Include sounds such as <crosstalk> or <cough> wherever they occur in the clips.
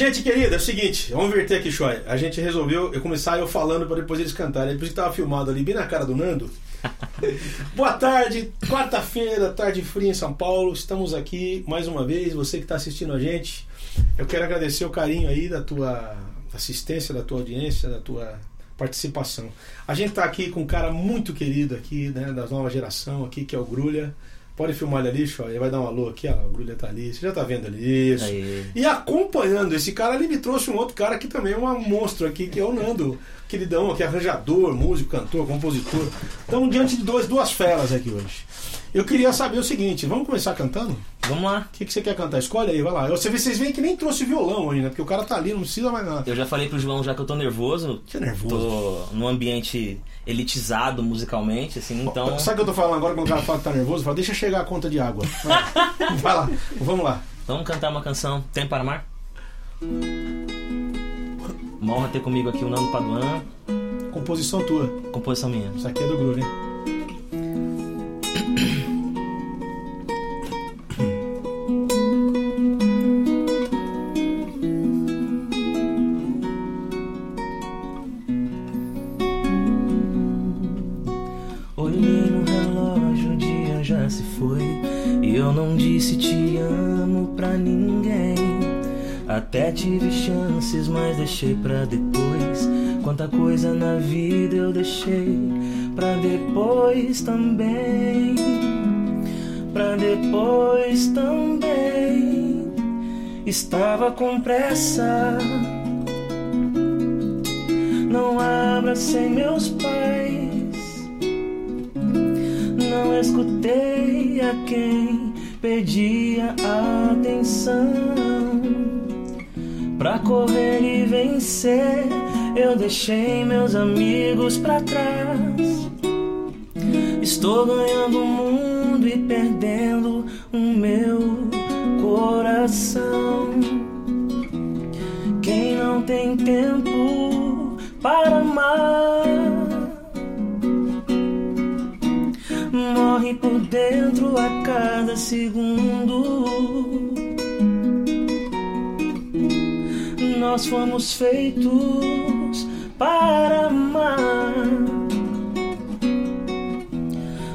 Gente querida, é o seguinte, vamos inverter aqui, Choi. A gente resolveu eu começar eu falando para depois eles cantarem. Depois que tava filmado ali, bem na cara do Nando. <laughs> Boa tarde, quarta-feira, tarde fria em São Paulo. Estamos aqui mais uma vez. Você que está assistindo a gente, eu quero agradecer o carinho aí da tua assistência, da tua audiência, da tua participação. A gente está aqui com um cara muito querido aqui, né, da nova geração aqui, que é o Grulha. Pode filmar ele ali, show. Ele vai dar um alô aqui, ó. O Grulha tá ali. Você já tá vendo ali isso. Aí. E acompanhando esse cara, ele me trouxe um outro cara que também é um monstro aqui, que é o Nando. Queridão, que é arranjador, músico, cantor, compositor. Estamos diante de dois, duas feras aqui hoje. Eu queria saber o seguinte, vamos começar cantando? Vamos lá. O que, que você quer cantar? Escolhe aí, vai lá. Você vocês veem que nem trouxe violão hoje, né? Porque o cara tá ali, não precisa mais nada. Eu já falei pro João já que eu tô nervoso. Que nervoso. Tô num ambiente elitizado musicalmente, assim, então. Sabe o que eu tô falando agora quando o cara fala que tá nervoso? Fala, deixa chegar a conta de água. Vai, vai lá, vamos lá. Vamos cantar uma canção Tempo para Amar? Uma honra ter comigo aqui o Nando Paduan, Composição tua. composição minha. Isso aqui é do Groove, hein? Já se foi. E eu não disse te amo pra ninguém. Até tive chances, mas deixei pra depois. Quanta coisa na vida eu deixei pra depois também. Pra depois também. Estava com pressa. Não abra sem meus Não escutei a quem pedia atenção. Pra correr e vencer, eu deixei meus amigos pra trás. Estou ganhando o mundo e perdendo o meu coração. Quem não tem tempo para amar por dentro a cada segundo. Nós fomos feitos para amar.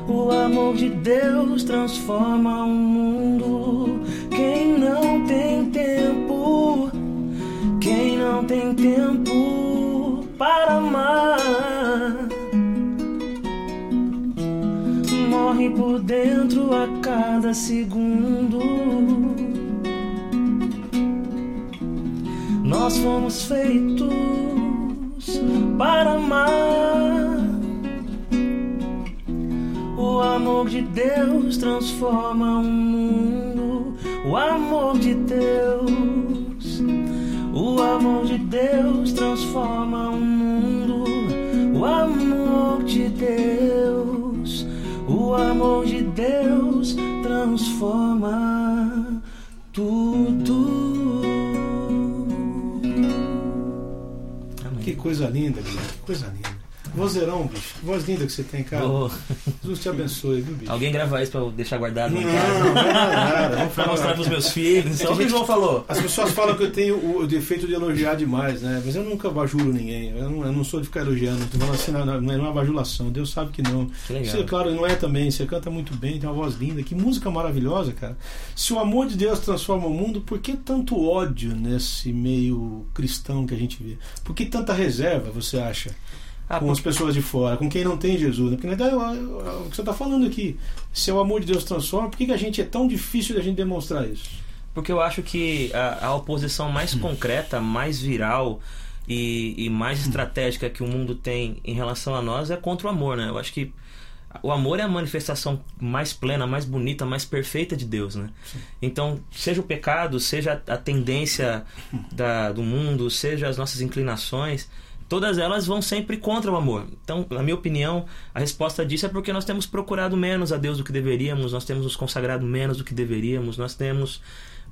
O amor de Deus transforma o mundo. Quem não tem tempo, quem não tem tempo para amar. Morre por dentro a cada segundo. Nós fomos feitos para amar. O amor de Deus transforma o mundo. O amor de Deus. O amor de Deus transforma o mundo. O amor de Deus. Amor de Deus transforma tudo. Que coisa linda. Que coisa linda. Vozeirão, bicho. Que voz linda que você tem, cara. Ô, Jesus te abençoe, viu, bicho? alguém grava isso pra eu deixar guardado Não, casa. não, não, nada. Vamos Pra mostrar pros meus filhos. Então, o que o João falou? As pessoas falam que eu tenho o defeito de elogiar demais, né? Mas eu nunca bajulo ninguém. Eu não, eu não sou de ficar elogiando. Tô falando assim, não, não é uma bajulação. Deus sabe que não. Que legal. Você, claro, não é também. Você canta muito bem, tem uma voz linda. Que música maravilhosa, cara. Se o amor de Deus transforma o mundo, por que tanto ódio nesse meio cristão que a gente vê? Por que tanta reserva, você acha? Ah, com as pessoas de fora, com quem não tem Jesus. né? Porque na verdade, o- que você está falando aqui, se o amor de Deus transforma, por que, que a gente é tão difícil da gente demonstrar isso? Porque eu acho que a, a oposição mais concreta, mais viral e, e mais estratégica que o mundo tem em relação a nós é contra o amor, né? Eu acho que o amor é a manifestação mais plena, mais bonita, mais perfeita de Deus, né? Então, seja o pecado, seja a tendência da, do mundo, seja as nossas inclinações, todas elas vão sempre contra o amor. Então, na minha opinião, a resposta disso é porque nós temos procurado menos a Deus do que deveríamos, nós temos nos consagrado menos do que deveríamos, nós temos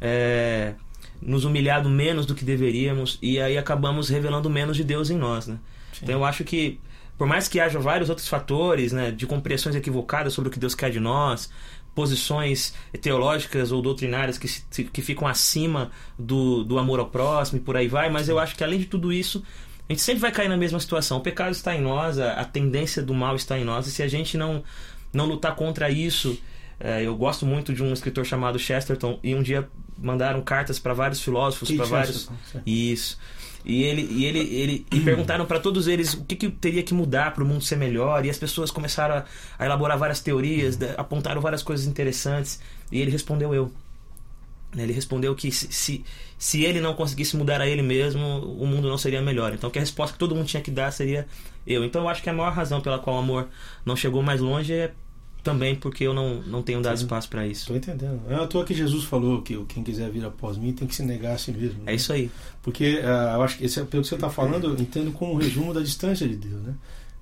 é, nos humilhado menos do que deveríamos e aí acabamos revelando menos de Deus em nós, né? Então, eu acho que por mais que haja vários outros fatores, né, de compreensões equivocadas sobre o que Deus quer de nós, posições teológicas ou doutrinárias que, se- que ficam acima do, do amor ao próximo e por aí vai, mas eu acho que além de tudo isso, a gente sempre vai cair na mesma situação. O pecado está em nós, a, a tendência do mal está em nós, e se a gente não, não lutar contra isso. é, eu gosto muito de um escritor chamado Chesterton, e um dia mandaram cartas para vários filósofos, para vários. Isso. E ele e ele, ele e perguntaram para todos eles o que, que teria que mudar para o mundo ser melhor, e as pessoas começaram a, a elaborar várias teorias, apontaram várias coisas interessantes, e ele respondeu eu. Ele respondeu que se, se, ele não conseguisse mudar a ele mesmo, o mundo não seria melhor. Então que a resposta que todo mundo tinha que dar seria eu. Então eu acho que a maior razão pela qual o amor não chegou mais longe é também porque eu não, não tenho dado Sim. espaço para isso. Tô entendendo. É à toa que Jesus falou que quem quiser vir após mim tem que se negar a si mesmo. né? É isso aí. Porque ah, eu acho que esse, é- pelo que você está falando, eu entendo como um resumo da distância de Deus, né?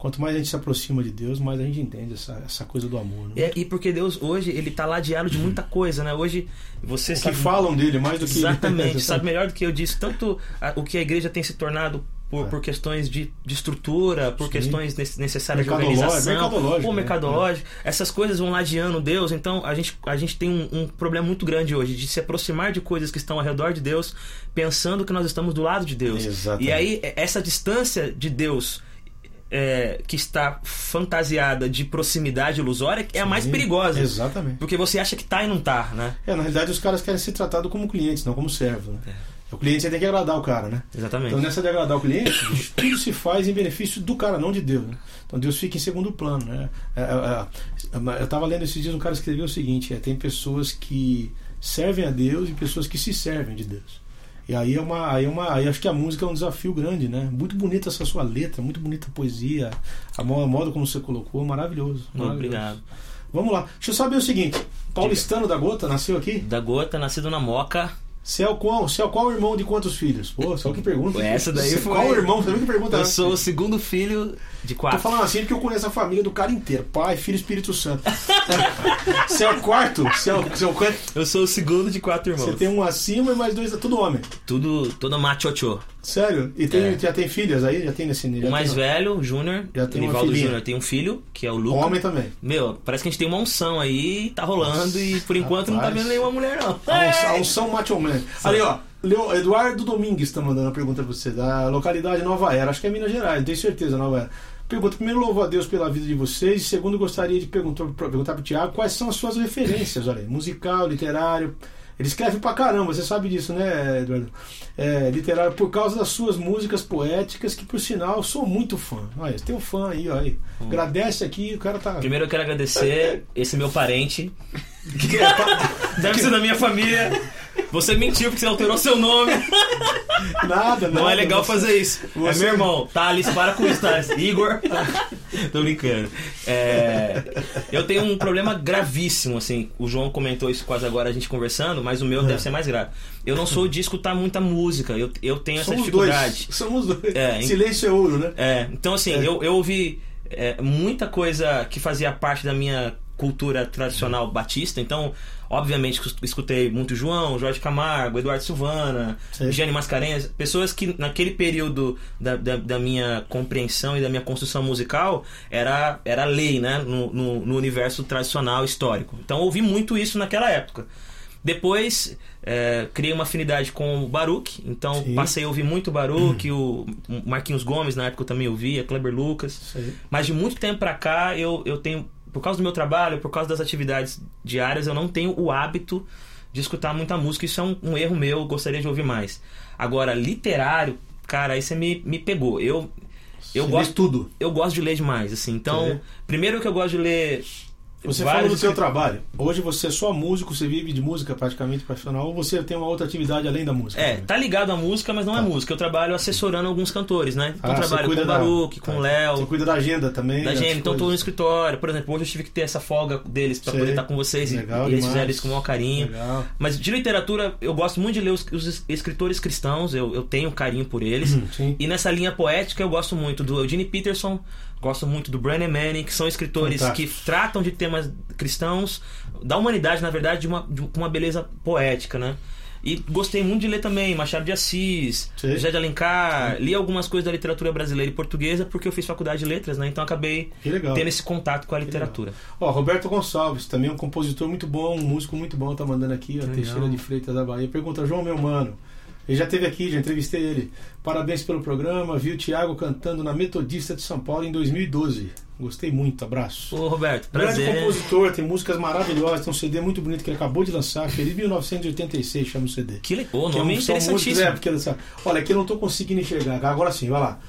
Quanto mais a gente se aproxima de Deus, mais a gente entende essa, essa coisa do amor. Né? É, e porque Deus hoje ele tá ladeado de muita coisa, né? Hoje você O que sabe falam dele mais do que Exatamente, <laughs> sabe melhor do que eu disse. Tanto a- o que a igreja tem se tornado por, É. por questões de, de estrutura, por Sim. questões nece- necessárias de organização, mercadológico, ou né? mercadológico. Essas coisas vão ladeando Deus. Então a gente, a gente tem um, um problema muito grande hoje de se aproximar de coisas que estão ao redor de Deus, pensando que nós estamos do lado de Deus. Exatamente. E aí, essa distância de Deus. É, que está fantasiada de proximidade ilusória é a mais perigosa. Exatamente. Porque você acha que tá e não tá, né? É, na realidade, os caras querem ser tratados como clientes, não como servos. Né? O cliente tem que agradar o cara, né? Exatamente. Então, nessa de agradar o cliente, tudo se faz em benefício do cara, não de Deus. Né? Então, Deus fica em segundo plano. Né? É, é, é, eu estava lendo esses dias, um cara escreveu o seguinte: é, tem pessoas que servem a Deus e pessoas que se servem de Deus. E aí é uma, aí é uma, aí acho que a música é um desafio grande, né? Muito bonita essa sua letra, muito bonita a poesia, a mo- a modo como você colocou, maravilhoso. maravilhoso. Obrigado. Vamos lá. Deixa eu saber o seguinte: Paulistano da Gota nasceu aqui? Da Gota, nascido na Moca. Você é o qual, você é o qual irmão de quantos filhos? Pô, só que pergunta. Essa daí Você- foi- Qual irmão? Você que pergunta? Eu sou o segundo filho de Tô quatro. falando assim porque eu conheço a família do cara inteiro. Pai, filho, Espírito Santo. <laughs> você é o quarto? Você é o, você é o quanto? Eu sou o segundo de quatro irmãos. Você tem um acima e mais dois, tudo homem. Tudo, toda machocho. Sério? E tem, É. já tem filhas aí? Já tem nesse nível? O mais velho, o Júnior, Já tem Nivaldo. Júnior, tem um filho, que é o Lucas. Homem também. Meu, parece que a gente tem uma unção aí, tá rolando e por enquanto não tá rapaz. vendo nenhuma mulher, não. A unção, a unção Macho Ali, ó. Leo- Eduardo Domingues tá mandando uma pergunta pra você, da localidade Nova Era. Acho que é Minas Gerais, tenho certeza, Nova Era. Pergunta: primeiro, louvo a Deus pela vida de vocês. E segundo, gostaria de perguntar, perguntar pro Tiago quais são as suas referências, olha aí, musical, literário. Ele escreve pra caramba, você sabe disso, né, Eduardo? É, literário por causa das suas músicas poéticas, que por sinal eu sou muito fã. Olha, tem um fã aí, ó. Aí. Agradece aqui, o cara tá. Primeiro eu quero agradecer esse meu parente, <laughs> Que é deve ser da minha família. Você mentiu porque você alterou seu nome. Nada, Não nada, é legal você- fazer isso. É você- meu irmão. Thales, para com isso, Thales. Igor. Tô brincando. É, eu tenho um problema gravíssimo, assim. O João comentou isso quase agora, a gente conversando, mas o meu deve ser mais grave. Eu não sou de escutar muita música. Eu, eu tenho essa Somos dificuldade. dois. Somos dois. É? Silêncio é ouro, né? É, então assim, É. eu, eu ouvi é, muita coisa que fazia parte da minha cultura tradicional batista, então, obviamente, escutei muito João, Jorge Camargo, Eduardo Silvana. Gianni Mascarenhas, pessoas que naquele período da, da, da minha compreensão e da minha construção musical era, era lei, né, no, no, no universo tradicional histórico. Então, ouvi muito isso naquela época. Depois, é, criei uma afinidade com o Baruch, então Sim. passei a ouvir muito Baruch, o Marquinhos Gomes, na época eu também ouvia, Kleber Lucas. Aí. Mas de muito tempo pra cá, eu, eu tenho, por causa do meu trabalho, por causa das atividades diárias, eu não tenho o hábito de escutar muita música. Isso é um, um erro meu, eu gostaria de ouvir mais. Agora, literário, cara, aí você me, me pegou. Eu, eu Você gosto tudo. eu gosto de ler demais, assim. Então, Sim. primeiro que eu gosto de ler. Você falou do seu trabalho. Hoje você é só músico, você vive de música praticamente profissional, ou você tem uma outra atividade além da música? É, tá ligado à música, mas não é Tá. música. Eu trabalho assessorando alguns cantores, né? Então Ah, eu trabalho com o da- Baruch, com tá. o Léo. Você cuida da agenda também? da das gente, então eu tô no escritório. Por exemplo, hoje eu tive que ter essa folga deles pra Sei. poder estar com vocês e- Legal e eles fizeram isso com o maior carinho. Legal. Mas de literatura, eu gosto muito de ler os, os es- escritores cristãos, eu, eu tenho carinho por eles. Hum, sim. E nessa linha poética, eu gosto muito do Eugene Peterson, gosto muito do Brené Manning, que são escritores Fantástico. que tratam de temas cristãos, da humanidade, na verdade, de uma, de uma beleza poética, né? E gostei muito de ler também Machado de Assis, Sei. José de Alencar. Li algumas coisas da literatura brasileira e portuguesa porque eu fiz faculdade de letras, né? Então acabei tendo esse contato com a literatura. Ó, Roberto Gonçalves, também um compositor muito bom, um músico muito bom, tá mandando aqui, ó, Legal. Teixeira de Freitas da Bahia. Pergunta, João, meu mano. Ele já esteve aqui, já entrevistei ele. Parabéns pelo programa. Vi o Thiago cantando na Metodista de São Paulo em 2012. Gostei muito, abraço. Ô, Roberto, Grande prazer. compositor, tem músicas maravilhosas, tem um CD muito bonito que ele acabou de lançar, Feliz 1986 chama o CD. Que legal, o Que é nome é um- músicas- interessantíssimo. é, porque, olha, aqui eu não estou conseguindo enxergar. Agora sim, vai lá.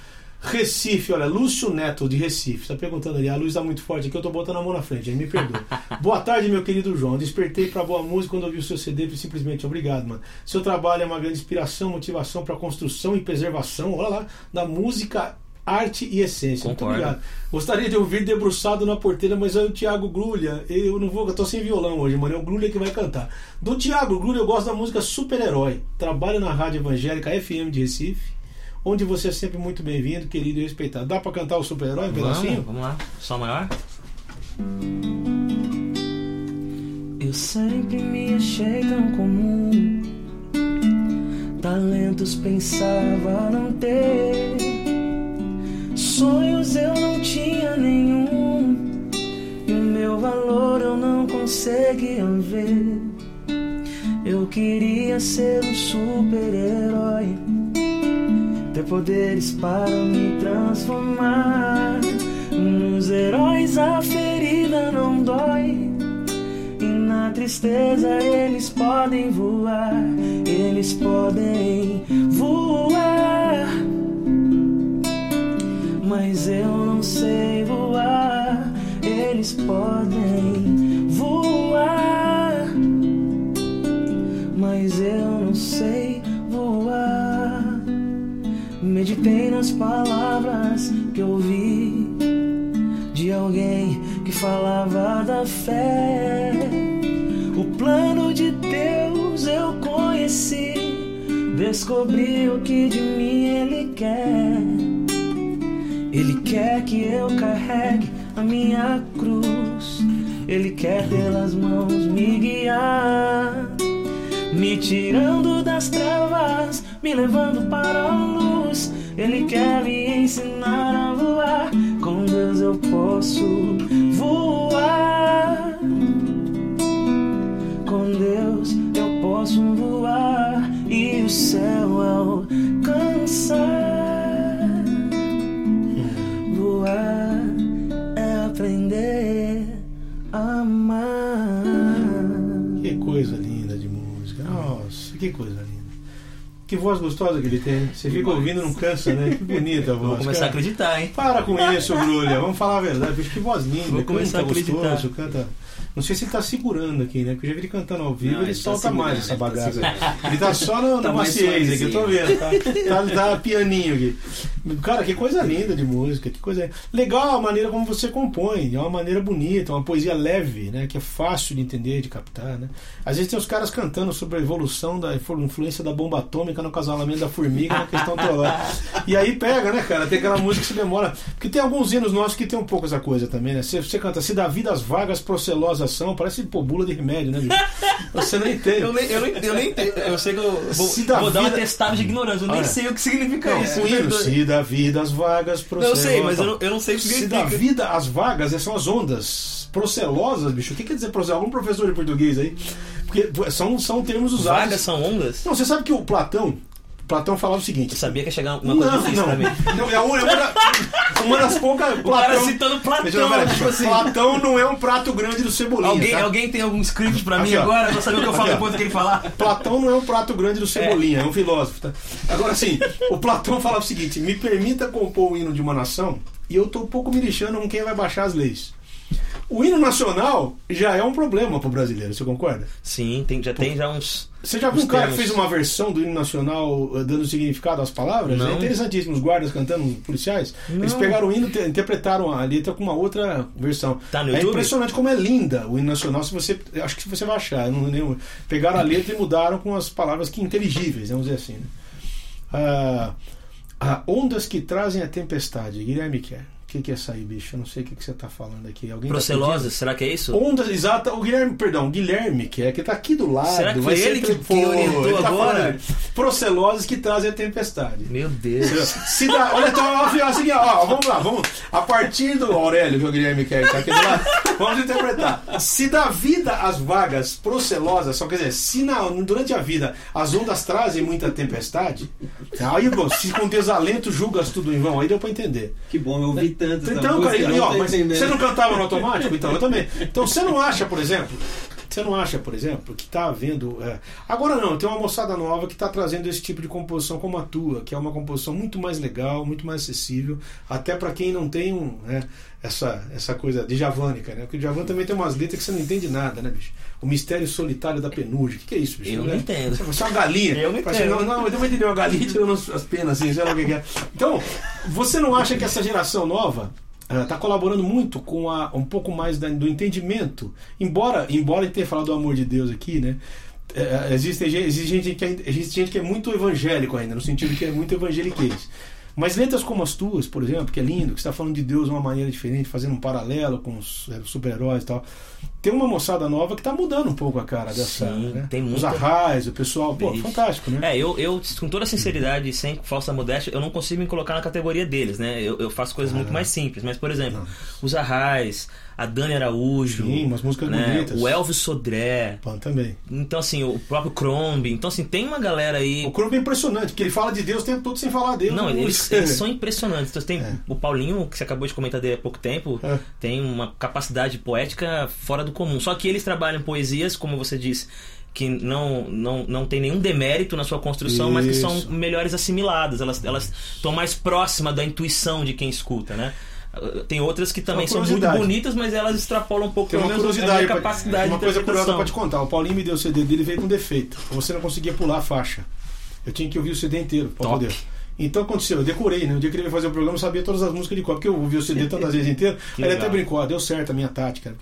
Recife, olha, Lúcio Neto de Recife. Está perguntando ali, a luz está muito forte aqui, eu estou botando a mão na frente, ele me perdoa. <laughs> boa tarde, meu querido João. Despertei para boa música quando ouvi o seu CD, simplesmente obrigado, mano. Seu trabalho é uma grande inspiração, motivação para construção e preservação, olha lá, da música, arte e essência. Concordo. Muito obrigado. Gostaria de ouvir debruçado na porteira, mas é o Thiago Grulha. Eu não vou, eu tô sem violão hoje, mano. É o Grulha que vai cantar. Do Thiago Grulha eu gosto da música Super-Herói. Trabalho na Rádio Evangélica FM de Recife, onde você é sempre muito bem-vindo, querido e respeitado. Dá pra cantar o Super-Herói um Vamos, pedacinho? vamos lá. Sol maior? Eu sempre me achei tão comum. Talentos pensava não ter. Sonhos eu não tinha nenhum. E o meu valor eu não conseguia ver. Eu queria ser um super-herói. Ter poderes para me transformar. Nos heróis a ferida não dói. E na tristeza eles podem voar. Eles podem voar. Mas eu não sei voar. Eles podem voar. Mas eu não sei Meditei nas palavras que ouvi de alguém que falava da fé. O plano de Deus eu conheci, descobri o que de mim Ele quer. Ele quer que eu carregue a minha cruz, Ele quer pelas mãos me guiar. Me tirando das trevas, me levando para a luz. Ele quer me ensinar a voar. Com Deus eu posso voar. Com Deus eu posso voar e o céu alcançar. Voar é aprender a amar. Que coisa linda de música. Nossa, que coisa. Que voz gostosa que ele tem. Você fica ouvindo e não cansa, né? Que bonita a voz. Vou começar a cara. acreditar, hein? Para com isso, Grulha. Vamos falar a verdade. Que voz linda. Vou começar canta a acreditar. gostoso, canta. Não sei se ele tá segurando aqui, né? Porque eu já vi ele cantando ao vivo, Não, ele ele tá solta segurando, mais essa ele tá bagaça. ele tá só no, <laughs> Tá no maciez aqui, eu tô vendo. Tá, tá, tá pianinho aqui. Cara, que coisa linda de música, que coisa. Legal a maneira como você compõe, é uma maneira bonita, uma poesia leve, né? Que é fácil de entender, de captar, né? Às vezes tem os caras cantando sobre a evolução da influência da bomba atômica no casalamento da formiga na questão teológica. E aí pega, né, cara? Tem aquela música que se demora. Porque tem alguns hinos nossos que tem um pouco essa coisa também, né? Você, você canta, se dá vida às vagas procelosas são, parece pô, bula de remédio, né, bicho? <laughs> Você não entende. Eu nem, eu, nem, eu nem entendo. Eu sei que eu vou, Se vou dar um vida- atestado de ignorância. Eu nem Olha. sei o que significa Não, isso. Perdoe. se dá vida às vagas Não, procelosas. eu sei, mas eu não, eu não sei o que Se dá significa. vida às vagas, são as ondas procelosas, bicho. O que quer dizer procelosas? Algum professor de português aí? Porque são, são termos usados. Vagas são ondas? Não, você sabe que o Platão, Platão falava o seguinte. Eu sabia que ia chegar uma coisa Não, difícil não. pra não é uma, é uma da- uma das poucas. O cara citando Platão, ver, tipo assim. Platão não é um prato grande do cebolinha. Alguém, tá? alguém tem algum script pra mim Aqui, agora? Pra saber o que eu falo Aqui, depois do que ele falar? Platão não é um prato grande do Cebolinha, é, um filósofo. Tá? Agora, assim, o Platão falava o seguinte: me permita compor o hino de uma nação e eu tô um pouco me lixando com quem vai baixar as leis. O hino nacional já é um problema pro brasileiro, você concorda? Sim, tem, já tem já uns. Você já viu um cara que fez uma versão do hino nacional eh, dando significado às palavras? Não. É interessantíssimo. Os guardas cantando, os policiais. Eles Não. pegaram o hino e interpretaram a letra com uma outra versão. Tá no é YouTube? impressionante como é linda o hino nacional. Se você, acho que você vai achar. não lembro. Pegaram a letra e mudaram com as palavras que inteligíveis, vamos dizer assim. Né? Ah, ah, ondas que trazem a tempestade. Guilherme quer. Que, que é essa aí, bicho? Eu não sei o que, que você tá falando aqui. Alguém tá Procelose, será que é isso? Ondas, exata. O Guilherme, perdão, Guilherme, que é que tá aqui do lado. Será que vai foi ser ele que- que Foi, orientou ele tá agora? falando. Proceloses que trazem a tempestade. Meu Deus. Se dá, olha, então, ó, assim, ó, vamos lá, vamos. A partir do Aurélio, que o Guilherme quer tá aqui do lado, vamos interpretar. Se dá vida às vagas procelosas, só quer dizer, se na, durante a vida as ondas trazem muita tempestade, aí, bom, se com desalento julgas tudo em vão, aí deu pra entender. Que bom, eu ouvi Então, cara, e, ó, tô mas entendendo. você não cantava no automático? Então, eu também. Então, você não acha, por exemplo, você não acha, por exemplo, que está havendo. é, Agora não, tem uma moçada nova que está trazendo esse tipo de composição como a tua, que é uma composição muito mais legal, muito mais acessível, até para quem não tem um, né, essa, essa coisa de javânica, né? Porque o Javan também tem umas letras que você não entende nada, né, bicho? O mistério solitário da penugem. O que, que é isso, bicho? Eu não entendo. Você é uma galinha. Eu não Parece- entendo. Não, não, eu também entendi uma galinha tirando as penas, assim, sei lá o que que é. Então, você não acha que essa geração nova está colaborando muito com a, um pouco mais da- do entendimento? Embora, embora ele tenha falado do amor de Deus aqui, né? É, existe, gente- existe, gente que é, existe gente que é muito evangélico ainda, no sentido que é muito evangeliquez. Mas letras como as tuas, por exemplo, que é lindo, que está falando de Deus de uma maneira diferente, fazendo um paralelo com os é, super-heróis e tal. Tem uma moçada nova que está mudando um pouco a cara dessa. Sim, né? tem Os muita- arrais, o pessoal. Pô, Bicho. fantástico, né? É, eu, eu, com toda sinceridade e sem falsa modéstia, eu não consigo me colocar na categoria deles, né? Eu, eu faço coisas muito mais simples. Mas, por exemplo, Não. os Arrais, a Dani Araújo, Sim, umas músicas né? bonitas. o Elvis Sodré, Pô, também. então assim, o próprio Crombie. Então, assim, tem uma galera aí. O Crump é impressionante, porque ele fala de Deus o tempo todo sem falar Deus. Não, eles, <laughs> eles são impressionantes. Então, tem É. o Paulinho, que você acabou de comentar dele há pouco tempo, É. tem uma capacidade poética fora do comum. Só que eles trabalham poesias, como você disse, que não, não, não tem nenhum demérito na sua construção, mas que são Isso. melhores assimiladas. Elas elas estão mais próximas da intuição de quem escuta, né? Tem outras que também Uma são muito bonitas, mas elas extrapolam um pouco Tem uma menos a curiosidade, pra- capacidade uma de coisa curiosa pra te contar. O Paulinho me deu o CD dele veio com defeito. Você não conseguia pular a faixa. Eu tinha que ouvir o CD inteiro pra Top. poder. Então aconteceu, eu decorei, né? O dia que ele veio fazer o programa, eu sabia todas as músicas de cor, porque eu ouvi o CD tantas vezes inteiro. <laughs> Que Aí ele até legal. brincou, ah, deu certo a minha tática.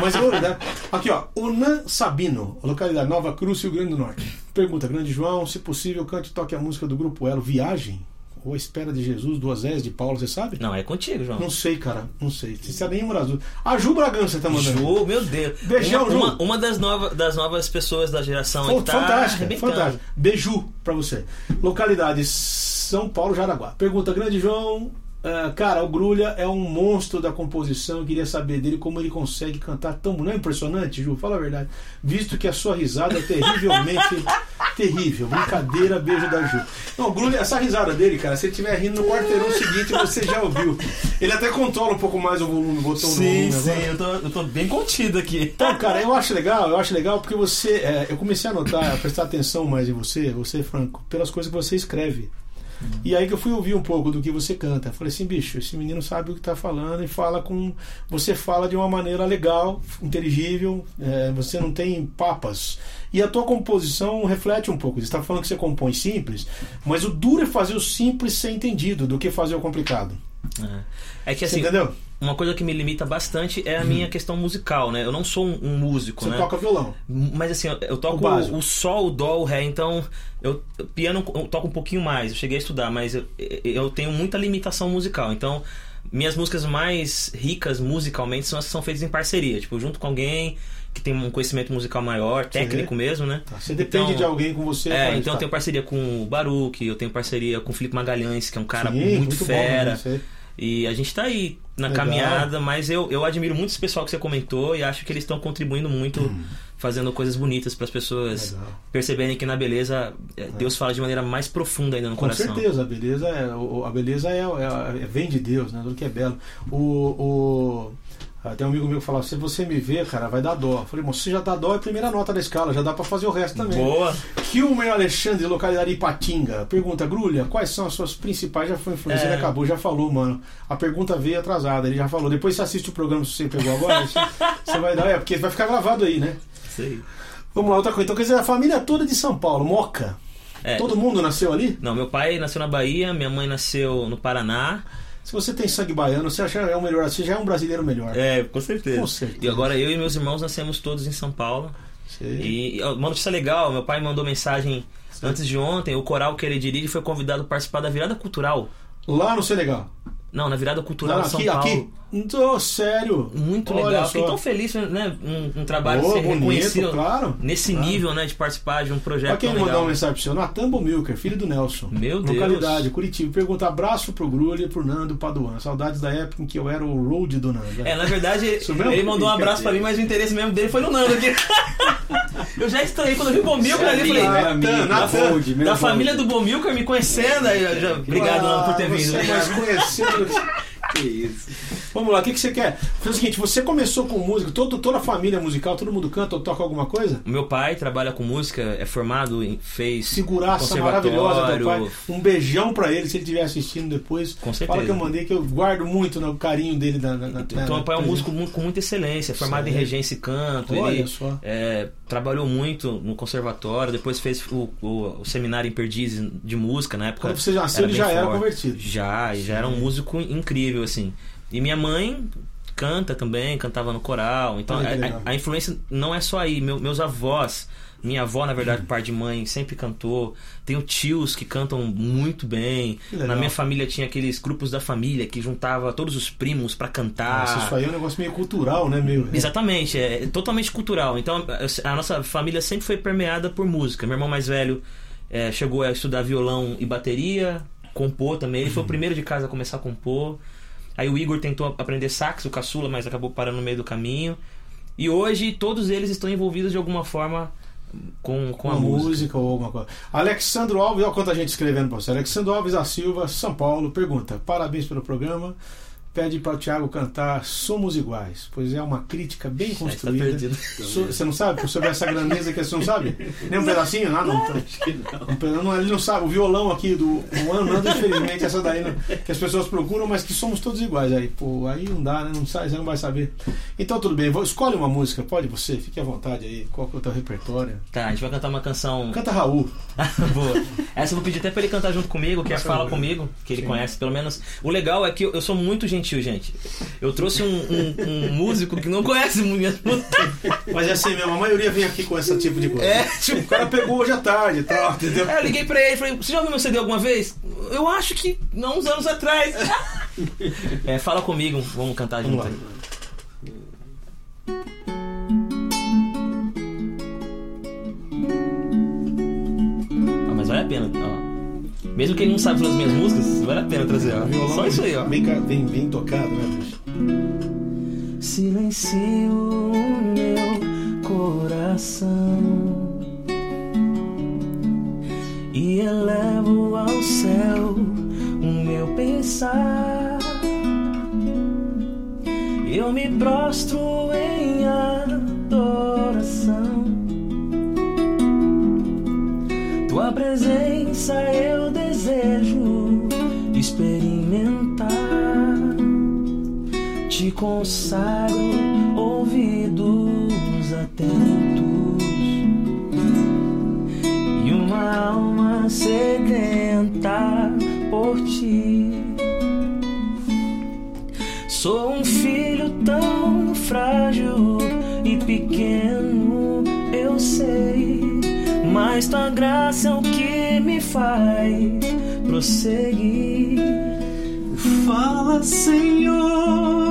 Mas eu, né? Aqui, ó, Unan Sabino, localidade Nova Cruz, Rio Grande do Norte. Pergunta, Grande João, se possível, cante e toque a música do grupo Elo, Viagem? Ou a Espera de Jesus, Duas S de Paulo, você sabe? Não, é contigo, João. Não sei, cara, não sei. Você sabe nenhuma das duas. A Ju Bragança tá mandando. Ju, meu Deus. Beijão, uma, Ju. uma, uma das, nova, das novas pessoas da geração que tá Fantástica, arrebentando. fantástica. Beiju pra você. Localidade São Paulo, Jaraguá. Pergunta, grande João. Ah, cara, o Grulha é um monstro da composição. Eu queria saber dele como ele consegue cantar tão. Não é impressionante, Ju? Fala a verdade. Visto que a sua risada é terrivelmente <laughs> terrível. Brincadeira, beijo da Ju. Não, o Grulha, essa risada dele, cara, se ele estiver rindo no quarteirão seguinte, você já ouviu. Ele até controla um pouco mais o volume, botou no volume agora. eu tô, eu tô bem contido aqui. Então, cara, eu acho legal, eu acho legal porque você. é, eu comecei a notar, a prestar atenção mais em você, você, Franco, pelas coisas que você escreve. E aí que eu fui ouvir um pouco do que você canta. Falei assim, bicho, esse menino sabe o que tá falando e fala com. Você fala de uma maneira legal, inteligível, é, você não tem papas. E a tua composição reflete um pouco. Você está falando que você compõe simples, mas o duro é fazer o simples ser entendido do que fazer o complicado. É que Você assim, entendeu? Uma coisa que me limita bastante é a minha questão musical, né? Eu não sou um, um músico, Você né? toca violão. Mas assim, eu- eu O toco básico. o, sol, o dó, o ré, então eu piano eu toco um pouquinho mais. Eu cheguei a estudar, mas eu, eu tenho muita limitação musical. Então, minhas músicas mais ricas musicalmente são as que são feitas em parceria, tipo, junto com alguém que tem um conhecimento musical maior, técnico mesmo, né? Tá, Você depende Então, de alguém com você. É, então eu tenho parceria com o Baruch, eu tenho parceria com o Felipe Magalhães, que é um cara Sim, muito, bom, fera. né? E a gente tá aí na Legal. caminhada, mas eu, eu admiro muito esse pessoal que você comentou e acho que eles estão contribuindo muito, fazendo coisas bonitas para as pessoas Legal. perceberem que na beleza é, Deus fala de maneira mais profunda ainda no Com coração. certeza, a beleza é, a beleza é, é- é- vem de Deus, né? Tudo que é belo. O, o, tem um amigo meu que falava, se você me ver, cara, vai dar dó. Eu falei, mas se já dá dó, é a primeira nota da escala, já dá pra fazer o resto também. Boa! Kilmer Alexandre, localidade Ipatinga. Pergunta, Grulha, quais são as suas principais? Já foi influência, É. ele acabou, já falou, mano. A pergunta veio atrasada, ele já falou. Depois você assiste o programa, se você pegou agora, você, você vai dar, é, porque vai ficar gravado aí, né? Sei. Vamos lá, outra coisa. Então, quer dizer, a família toda de São Paulo, Moca. É, Todo mundo nasceu ali? Não, meu pai nasceu na Bahia, minha mãe nasceu no Paraná. Se você tem sangue baiano, você já é um melhor, você já é um brasileiro melhor. É, com certeza. Com certeza. E agora eu e meus irmãos nascemos todos em São Paulo. Sei. E uma notícia legal, meu pai mandou mensagem antes de ontem, o coral que ele dirige foi convidado a participar da virada cultural. Lá no Senegal. Não, na virada cultural Não, de São aqui, Paulo. aqui. Tô sério. Muito Olha legal. só. Fiquei tão feliz, né? Um, um trabalho Boa, ser bonito, reconhecido claro. nesse Claro. nível, né? De participar de um projeto Olha quem tão mandou legal. uma mensagem pro seu. Natan Bomilker, filho do Nelson. Meu Deus. Localidade, Curitiba. Pergunta abraço pro Grulha e pro Nando Paduan. Saudades da época em que eu era o road do Nando. É, na verdade, ele mandou um abraço pra mim, mas o interesse mesmo dele foi no Nando aqui. <laughs> eu já estranhei quando eu vi o Bomilcar ali, falei. da, Natan, da- meu da Bold. família do Bomilcar me conhecendo, aí já, obrigado Nando por ter vindo. Você mais conhecido. <laughs> Que isso. Vamos lá, o que, que você quer? Foi o seguinte, você começou com música, todo, toda a família musical, todo mundo canta ou toca alguma coisa? Meu pai trabalha com música, é formado em fez Seguraça maravilhosa do pai. Um beijão pra ele, se ele estiver assistindo depois. Com certeza. Fala que eu mandei, que eu guardo muito no carinho dele na, na, na Então, meu pai é um músico com muita excelência, formado em regência e canto. Olha ele só. é, trabalhou muito no conservatório, depois fez o, o- o seminário em Perdizes de música na época. Quando você nasceu, ele já era forte. convertido. Já, e já era um músico incrível, assim. E minha mãe canta também, cantava no coral. Então a- a, influência não é só aí. Meu- meus avós, minha avó, na verdade, par de mãe, sempre cantou. Tenho tios que cantam muito bem. Na minha família tinha aqueles grupos da família que juntava todos os primos pra cantar. Nossa, isso aí é um negócio meio cultural, né, meu? Exatamente, é totalmente cultural. Então a nossa família sempre foi permeada por música. Meu irmão mais velho é, chegou a estudar violão e bateria, compor também. Ele foi o primeiro de casa a começar a compor. Aí o Igor tentou aprender sax, o caçula, mas acabou parando no meio do caminho. E hoje todos eles estão envolvidos de alguma forma com, com a música. ou alguma coisa. Alexandro Alves, olha quanta gente escrevendo pra você. Alexandro Alves da Silva, São Paulo, pergunta: parabéns pelo programa. Pede para o Thiago cantar Somos Iguais, pois é uma crítica bem <laughs> tá construída. So- Você não sabe? Sobre essa grandeza que você não sabe? Nem um pedacinho? Ah, não. Um peda- não, Ele não sabe. O violão aqui do o Anando, infelizmente, essa daí não- que as pessoas procuram, mas que somos todos iguais. Aí, pô, aí não dá, né? Não sabe, você não vai saber. Então, tudo bem. Vou- Escolhe uma música, pode você? Fique à vontade aí. Qual que é o teu repertório? Tá, a gente vai cantar uma canção. Canta Raul. <laughs> Boa. Essa eu vou pedir até pra ele cantar junto comigo, que é Fala Comigo, que ele Sim. conhece pelo menos. O legal é que eu, eu sou muito gentil, gente. Eu trouxe um, um- um músico que não conhece minhas músicas. Mas é assim mesmo, a maioria vem aqui com esse tipo de coisa. É, O tipo. cara pegou hoje à tarde e tal, entendeu? Aí eu liguei pra ele e falei: Você já ouviu meu CD alguma vez? Eu acho que não, uns anos atrás. É, fala comigo, vamos cantar Vamos junto. lá. aí. Ah, mas vale a pena, ó. Mesmo que ele não sabe fazer as minhas músicas, vale a pena trazer, ó. Violão Só isso aí, ó. Bem, bem, bem tocado, né, bicho? Silencio o meu coração e elevo ao céu o meu pensar. Eu me prostro em adoração. Tua presença eu consagro ouvidos atentos e uma alma sedenta por ti. Sou um filho tão frágil e pequeno, eu sei, mas tua graça é o que me faz prosseguir. Fala, Senhor,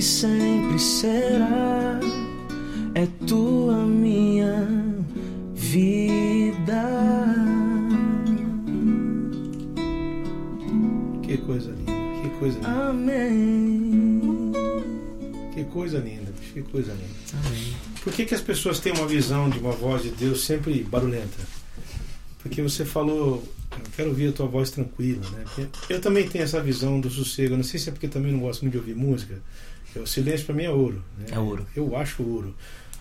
e sempre será. É tua minha vida. Que coisa linda, que coisa linda, Amém. que coisa linda. Que coisa linda. Amém. Por que, que as pessoas têm uma visão de uma voz de Deus sempre barulhenta? Porque você falou, eu quero ouvir a tua voz tranquila, né? Porque eu também tenho essa visão do sossego. Eu não sei se é porque também não gosto muito de ouvir música. O silêncio para mim é ouro. Né? É ouro. Eu acho ouro.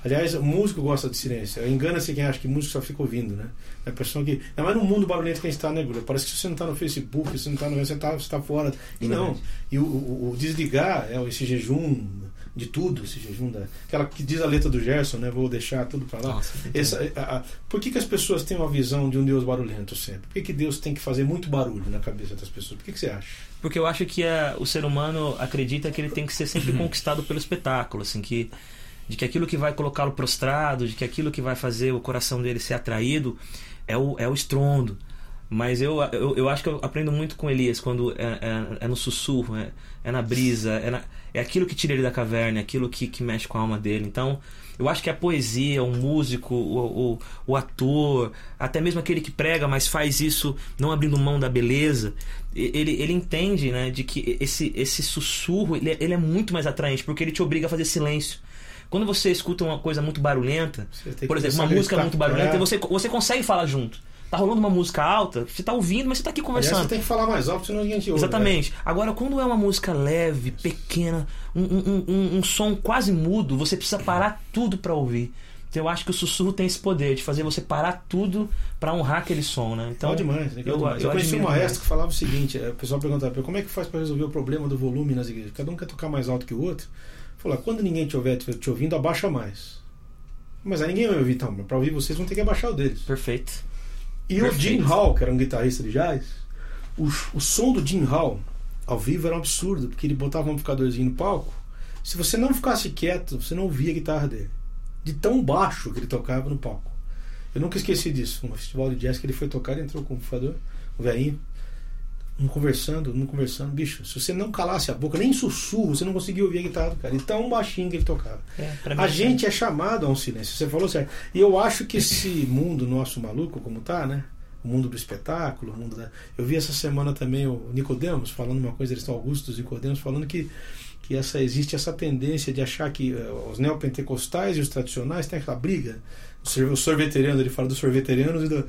Aliás, o músico gosta de silêncio. Engana-se quem acha que músico só fica ouvindo, né? É a pessoa que. Não é no mundo barulhento que a gente está, né, Guru? Parece que se você não está no Facebook, se não está no. Você está você tá fora. E não. E o, o, o desligar, é esse jejum de tudo, esse jejum da. Aquela que diz a letra do Gerson, né? Vou deixar tudo para lá. Nossa, Essa, a, a, por que, que as pessoas têm uma visão de um Deus barulhento sempre? Por que, que Deus tem que fazer muito barulho na cabeça das pessoas? Por que, que você acha? Porque eu acho que a, o ser humano acredita que ele tem que ser sempre <clears throat> conquistado pelo espetáculo, assim, que de que aquilo que vai colocá-lo prostrado, de que aquilo que vai fazer o coração dele ser atraído é o, é o estrondo. Mas eu, eu, eu acho que eu aprendo muito com Elias quando é, é, é no sussurro, é, é na brisa, é, na, é aquilo que tira ele da caverna, é aquilo que, que mexe com a alma dele. Então, eu acho que a poesia, o músico, o, o, o, ator, até mesmo aquele que prega, mas faz isso não abrindo mão da beleza, ele, ele entende né, de que esse, esse sussurro ele, ele é muito mais atraente, porque ele te obriga a fazer silêncio. Quando você escuta uma coisa muito barulhenta, por exemplo, uma música muito barulhenta, você, você consegue falar junto. Tá rolando uma música alta, você tá ouvindo, mas você tá aqui conversando. Aliás, você tem que falar mais alto, senão ninguém te ouve. Exatamente. Né? Agora, quando é uma música leve, pequena, um, um, um, um som quase mudo, você precisa parar tudo para ouvir. Então eu acho que o sussurro tem esse poder de fazer você parar tudo para honrar aquele som, né? Então, Legal demais, legal eu, demais. eu, eu conheci um maestro que falava o seguinte: o pessoal perguntava como é que faz para resolver o problema do volume nas igrejas? Cada um quer tocar mais alto que o outro. Falou, quando ninguém te ouvindo, te ouvindo, abaixa mais. Mas aí ninguém vai ouvir, então. Para ouvir vocês vão ter que abaixar o deles. Perfeito. E Perfeito. o Jim Hall, que era um guitarrista de jazz, o, o som do Jim Hall ao vivo era um absurdo, porque ele botava um amplificadorzinho no palco. Se você não ficasse quieto, você não ouvia a guitarra dele. De tão baixo que ele tocava no palco. Eu nunca esqueci disso. Um festival de jazz que ele foi tocar, ele entrou com o amplificador, o velhinho, um conversando, um conversando. Bicho, se você não calasse a boca, nem sussurro, você não conseguia ouvir a guitarra do cara. E tão baixinho que ele tocava. É, a gente é chamado a um silêncio. Você falou certo. E eu acho que esse <laughs> mundo nosso maluco, como tá, né? O mundo do espetáculo, o mundo da. Eu vi essa semana também o Nicodemos falando uma coisa, eles estão Augusto e Nicodemos falando que que essa existe essa tendência de achar que uh, os neopentecostais e os tradicionais têm aquela briga o sorveteriano, ele fala dos sorveterianos e do,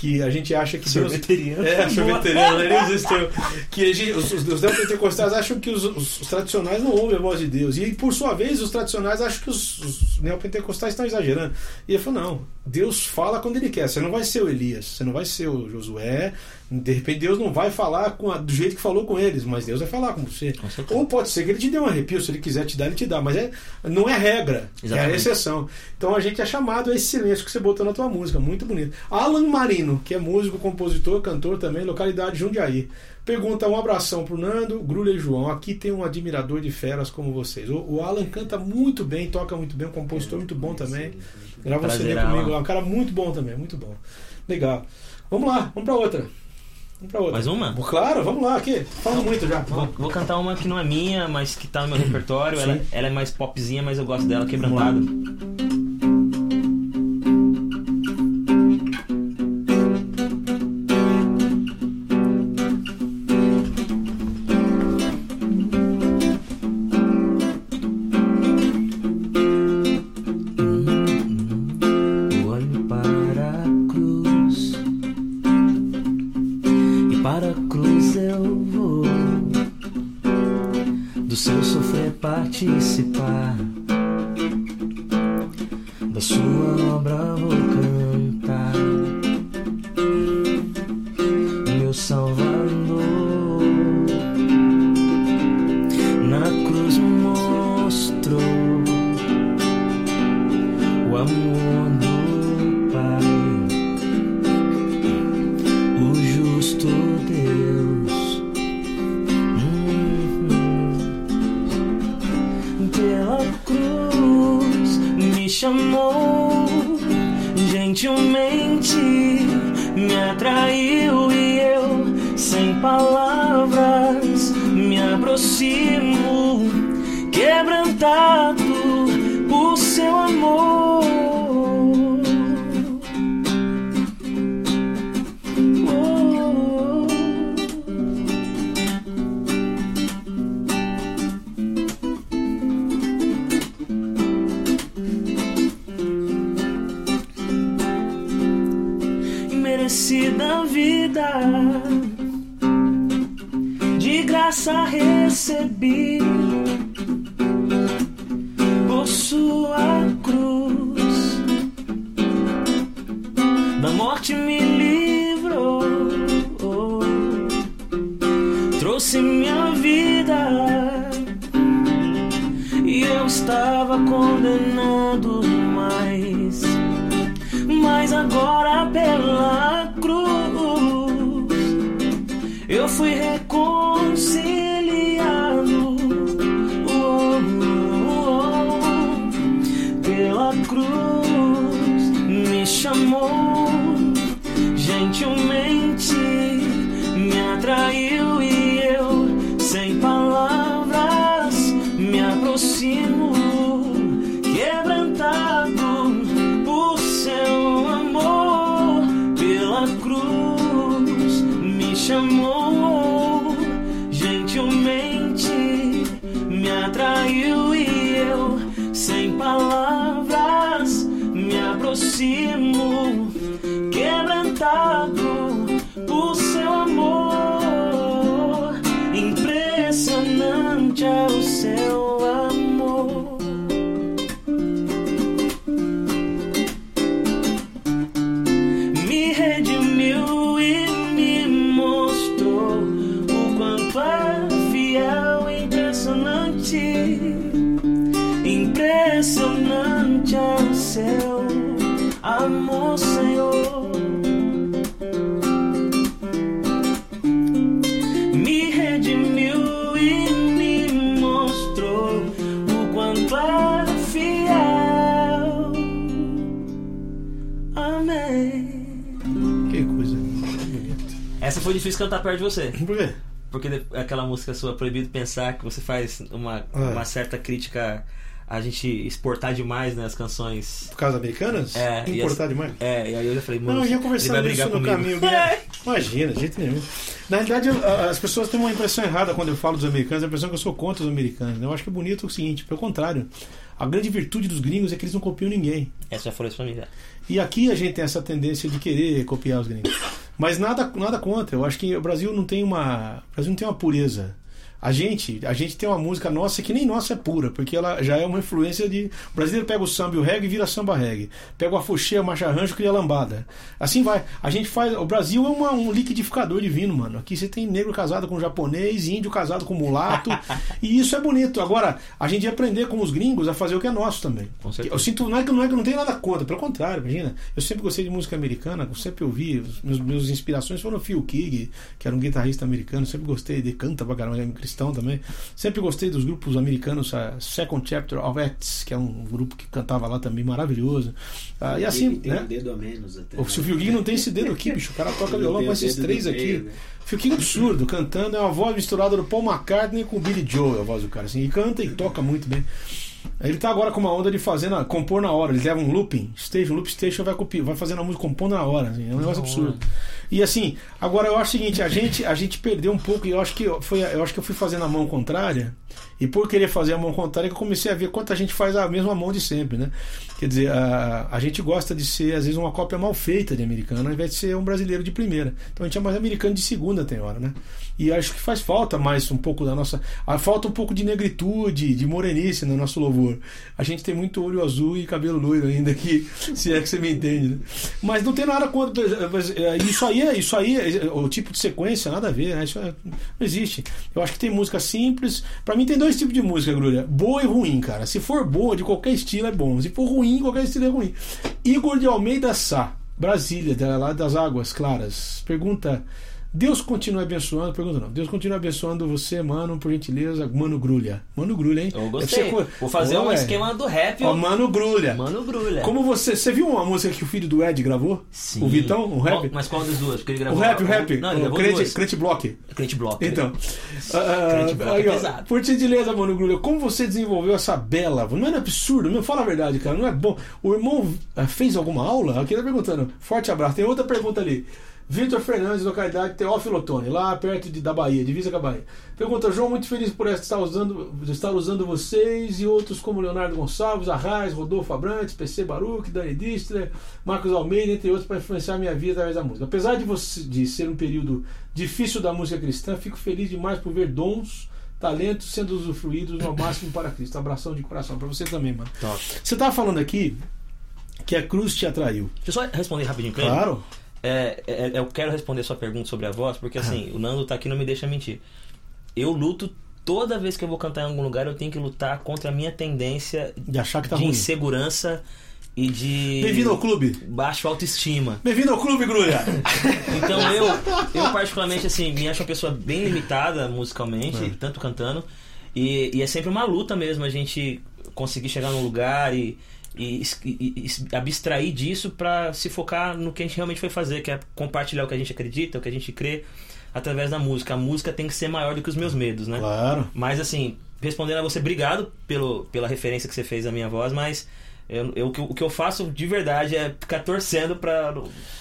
que a gente acha que sorveteriano. Deus, é, sorveteriano, ele usa esse termo. Que gente, os, os, os neopentecostais acham que os, os, os, tradicionais não ouvem a voz de Deus. E por sua vez, os tradicionais acham que os, os neopentecostais estão exagerando. E ele falou: não, Deus fala quando ele quer. Você não vai ser o Elias, você não vai ser o Josué. De repente Deus não vai falar a, do jeito que falou com eles, mas Deus vai falar com você. Com Ou pode ser que ele te dê um arrepio, se ele quiser te dar, ele te dá. Mas é, não é regra, Exatamente. é a exceção. Então a gente é chamado a esse silêncio que você botou na tua música, muito bonito. Alan Marino, que é músico, compositor, cantor também, localidade Jundiaí. Pergunta um abração pro Nando, Grulha e João. Aqui tem um admirador de feras como vocês. O, o Alan canta muito bem, toca muito bem, um compositor muito bom também. Grava um CD comigo lá, um cara muito bom também, muito bom. Legal. Vamos lá, vamos pra outra. Vamos pra outra. Mais uma? Claro, vamos lá, aqui. Fala muito já. Vou, vou, cantar uma que não é minha, mas que tá no meu repertório. Ela, ela, é mais popzinha, mas eu gosto dela, quebrantada. Da vida, de graça recebi por sua cruz. Da morte me livrou, trouxe minha vida. E eu estava condenado, mas, mas agora O seu amor, Senhor. Me redimiu e me mostrou o quanto é fiel. Amém. Que coisa bonita. Essa foi difícil cantar perto de você. Por quê? Porque aquela música sua, Proibido Pensar, que você faz uma, É. uma certa crítica a gente exportar demais né, as canções. Por causa americanas? É, e Importar essa- demais. É, e aí eu já falei, mano, Não, eu ia conversando isso no comigo. caminho. Guilherme. <laughs> Imagina, de jeito nenhum. Na realidade, eu- as pessoas têm uma impressão errada quando eu falo dos americanos, a impressão que eu sou contra os americanos. né? Eu acho que é bonito o seguinte, pelo contrário. A grande virtude dos gringos é que eles não copiam ninguém. Essa já falou isso pra mim, já. E aqui a gente tem essa tendência de querer copiar os gringos. Mas nada, nada contra. Eu acho que o Brasil não tem uma, o Brasil não tem uma pureza. A gente, a gente tem uma música nossa que nem nossa é pura, porque ela já é uma influência de. O brasileiro pega o samba e o reggae e vira samba reggae. Pega o afoxê, a marcha rancho e cria lambada. Assim vai. A gente faz. O Brasil é uma- um liquidificador divino, mano. Aqui você tem negro casado com japonês, índio casado com mulato. <laughs> e isso é bonito. Agora, a gente ia aprender com os gringos a fazer o que é nosso também. Eu sinto, não é que não é que não tenho nada contra, pelo contrário, imagina. Eu sempre gostei de música americana, eu sempre ouvi, meus, meus inspirações foram o Phil Keaggy, que era um guitarrista americano, sempre gostei de canta pra caramba, um cristão também. Sempre gostei dos grupos americanos, a Second Chapter of Acts, que é um grupo que cantava lá também maravilhoso. Ah, e assim, tem né? um dedo a menos até. O Phil Keaggy não tem esse dedo aqui, bicho. O cara toca violão com esses três aqui. meio, né? Absurdo, cantando, é uma voz misturada do Paul McCartney com o Billy Joel, a voz do cara, assim, e canta e toca muito bem. Ele tá agora com uma onda de fazer na, compor na hora. Ele leva um looping, station, loop station, vai, copi, vai fazendo a música compondo na hora. assim, é um negócio absurdo. E assim, agora eu acho o seguinte, a gente, a gente perdeu um pouco, e eu acho que foi, eu acho que eu fui fazendo a mão contrária, e por querer fazer a mão contrária que eu comecei a ver quanta gente faz a mesma mão de sempre, né? Quer dizer, a, a gente gosta de ser, às vezes, uma cópia mal feita de americano, ao invés de ser um brasileiro de primeira. Então a gente é mais americano de segunda, tem hora, né? E acho que faz falta mais um pouco da nossa. Falta um pouco de negritude, de morenice no nosso louvor. A gente tem muito olho azul e cabelo loiro ainda aqui, <laughs> se é que você me entende, né? Mas não tem nada contra. é, Isso aí é isso aí, é, o tipo de sequência, nada a ver, né? Isso é- não existe. Eu acho que tem música simples. Pra mim tem dois tipos de música, Grulha. Boa e ruim, cara. Se for boa, de qualquer estilo é bom. Se for ruim, qualquer estilo é ruim. Igor de Almeida Sá, Brasília, lá das Águas Claras. Pergunta. Deus continue abençoando, pergunta não. Deus continue abençoando você, mano, por gentileza. Mano Grulha. Mano Grulha, hein? Eu Deve gostei. co- Vou fazer um é. esquema do rap. Ó, Mano Grulha. Mano Grulha. Como você. Você viu uma música que o filho do Ed gravou? Sim. O Vitão? O rap? Qual- mas qual das duas? Porque ele O gravou rap, o rap. Não, ele o gravou crente, duas. crente Block. Crente Block. Então. ah, Crente block aí, é ó, pesado. por gentileza, mano, Grulha, como você desenvolveu essa bela. Não é absurdo, meu, fala a verdade, cara. Não é bom. O irmão ah, fez alguma aula? Aqui ele tá perguntando. Forte abraço. Tem outra pergunta ali. Vitor Fernandes, localidade Teófilo Otoni, lá perto de, da Bahia, divisa com a Bahia. Pergunta, João, muito feliz por estar usando, estar usando vocês e outros como Leonardo Gonçalves, Arraes, Rodolfo Abrantes, PC Baruch, Dani Distler, Marcos Almeida, entre outros, para influenciar minha vida através da música. Apesar de, você, de ser um período difícil da música cristã, fico feliz demais por ver dons, talentos sendo usufruídos ao máximo para Cristo. Abração de coração para você também, mano. Top. Você estava falando aqui que a cruz te atraiu. Deixa eu só responder rapidinho. Claro. É, é, eu quero responder sua pergunta sobre a voz, porque assim, o Nando tá aqui não me deixa mentir. Eu luto toda vez que eu vou cantar em algum lugar, eu tenho que lutar contra a minha tendência De achar que tá de ruim. insegurança e de Bem-vindo ao clube. baixo autoestima. Bem-vindo ao clube, Grulha. <laughs> Então eu, eu particularmente assim, me acho uma pessoa bem limitada musicalmente, É. tanto cantando, e, e é sempre uma luta mesmo a gente conseguir chegar num lugar e, e, e- e abstrair disso pra se focar no que a gente realmente foi fazer, que é compartilhar o que a gente acredita, o que a gente crê através da música. A música tem que ser maior do que os meus medos, né? Claro. Mas assim, respondendo a você, obrigado pelo, pela referência que você fez à minha voz, mas eu, eu- o que eu- o eu faço de verdade é ficar torcendo pra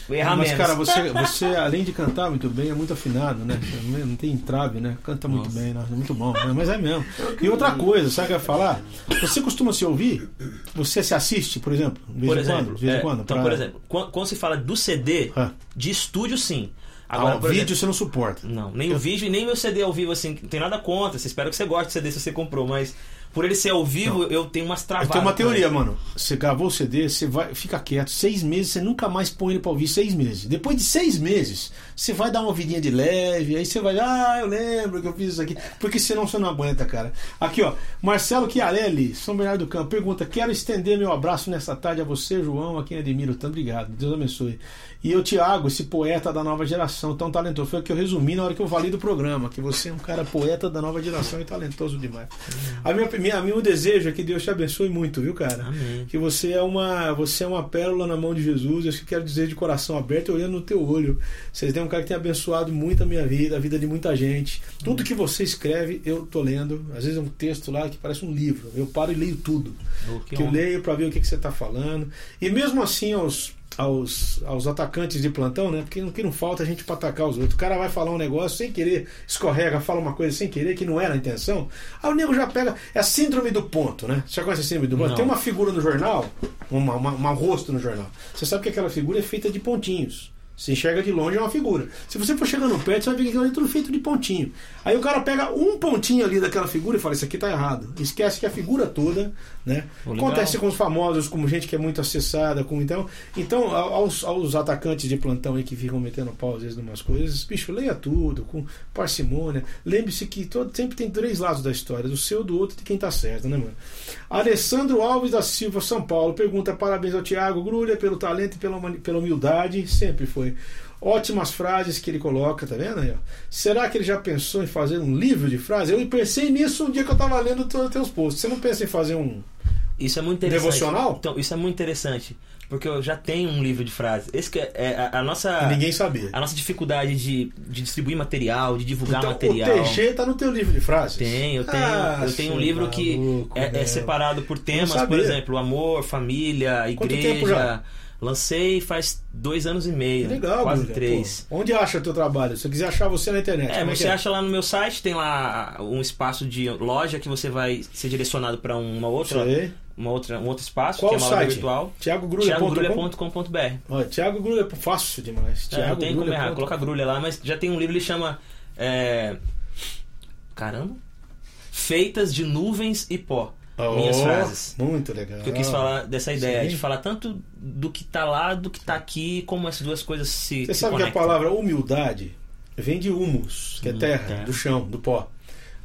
errar Mas, menos. cara, você, você, além de cantar muito bem, é muito afinado, né? Não tem entrave, né? Canta muito Nossa. bem, nossa, muito bom. né? Mas é mesmo. E outra coisa, sabe o que eu ia falar? Você costuma se ouvir? Você se assiste, por exemplo? De vez por em exemplo, quando? De vez é, quando? então, pra- por exemplo, quando, se fala do CD, Ah. de estúdio, sim. Agora, Agora, por vídeo exemplo, você não suporta. não, nem o vídeo e nem meu CD ao vivo, assim, não tem nada contra. Você espero que você goste do CD se você comprou, mas por ele ser ao vivo, eu tenho umas Eu travadas. tenho uma teoria, ele. mano. Você gravou o CD, você vai, fica quieto. Seis meses, você nunca mais põe ele pra ouvir. Seis meses. Depois de seis meses, você vai dar uma ouvidinha de leve. Aí você vai, ah, eu lembro que eu fiz isso aqui. Porque senão você não aguenta, cara. Aqui, ó. Marcelo Chiarelli, São Bernardo do Campo, pergunta: Quero estender meu abraço nessa tarde a você, João, a quem admiro tanto. Obrigado. Deus abençoe. E eu, Tiago, esse poeta da nova geração, tão talentoso. Foi o que eu resumi na hora que eu falei do programa. Que você é um cara poeta da nova geração e talentoso demais. A minha, minha, meu desejo é que Deus te abençoe muito, viu, cara? Amém. Que você é uma, você é uma pérola na mão de Jesus. Eu quero dizer de coração aberto, olhando no teu olho. Você tem um cara que tem abençoado muito a minha vida, a vida de muita gente. Tudo que você escreve, eu tô lendo. Às vezes é um texto lá que parece um livro. Eu paro e leio tudo. Oh, que que eu honra. leio para ver o que, que você está falando. E mesmo assim, aos, aos, aos atacantes de plantão, né? Porque o que não falta é a gente para atacar os outros. O cara vai falar um negócio sem querer, escorrega, fala uma coisa sem querer, que não era a intenção. Aí o nego já pega. É a síndrome do ponto, né? Você já conhece a síndrome do ponto? Não. Tem uma figura no jornal, uma, uma, uma rosto no jornal. Você sabe que aquela figura é feita de pontinhos. Você enxerga de longe é uma figura. Se você for chegando perto, você vai ver que aquilo ali é tudo feito de pontinho. Aí o cara pega um pontinho ali daquela figura e fala: Isso aqui tá errado. Esquece que a figura toda, né? Legal. Acontece com os famosos, como gente que é muito acessada, com então. Então, aos, aos atacantes de plantão aí que ficam metendo pau às vezes em umas coisas, bicho, leia tudo, com parcimônia. Lembre-se que todo, sempre tem três lados da história, do seu, do outro e de quem tá certo, né, mano? Alessandro Alves da Silva, São Paulo, pergunta: parabéns ao Tiago Grulha pelo talento e pela, pela humildade, sempre foi. Ótimas frases que ele coloca, tá vendo aí? ó? Será que ele já pensou em fazer um livro de frases? Eu pensei nisso um dia que eu tava lendo os teus posts. Você não pensa em fazer um. Isso é muito interessante. Devocional? Então, isso é muito interessante. Porque eu já tenho um livro de frases. Esse que é, é a, a nossa. Ninguém sabia. A nossa dificuldade de, de distribuir material, de divulgar Então, material. o TG tá no teu livro de frases? Tem, eu tenho, Ah, eu tenho um livro que maluco, é, é meu. separado por temas, por exemplo, amor, família, igreja. Lancei faz dois anos e meio. Que legal, quase Bruno. três. Pô, onde acha teu trabalho? Se eu quiser achar você na internet, É, como você é? acha lá no meu site, tem lá um espaço de loja que você vai ser direcionado para uma outra, Sei. uma outra, um outro espaço, Qual que é uma site? virtual. TiagoGrulha.com TiagoGrulha.com.br. Olha, Thiago Grulha, fácil demais. É, não Thiago tem como errar, coloca grulha lá, mas já tem um livro que ele chama. é, Caramba! Feitas de nuvens e pó. Minhas Oh, frases. Muito legal. Que eu quis falar dessa ideia, Sim. de falar tanto do que tá lá, do que tá aqui, como essas duas coisas se. Você se sabe que a conectam. palavra humildade vem de humus, que é Hum, terra, terra. do chão, do pó.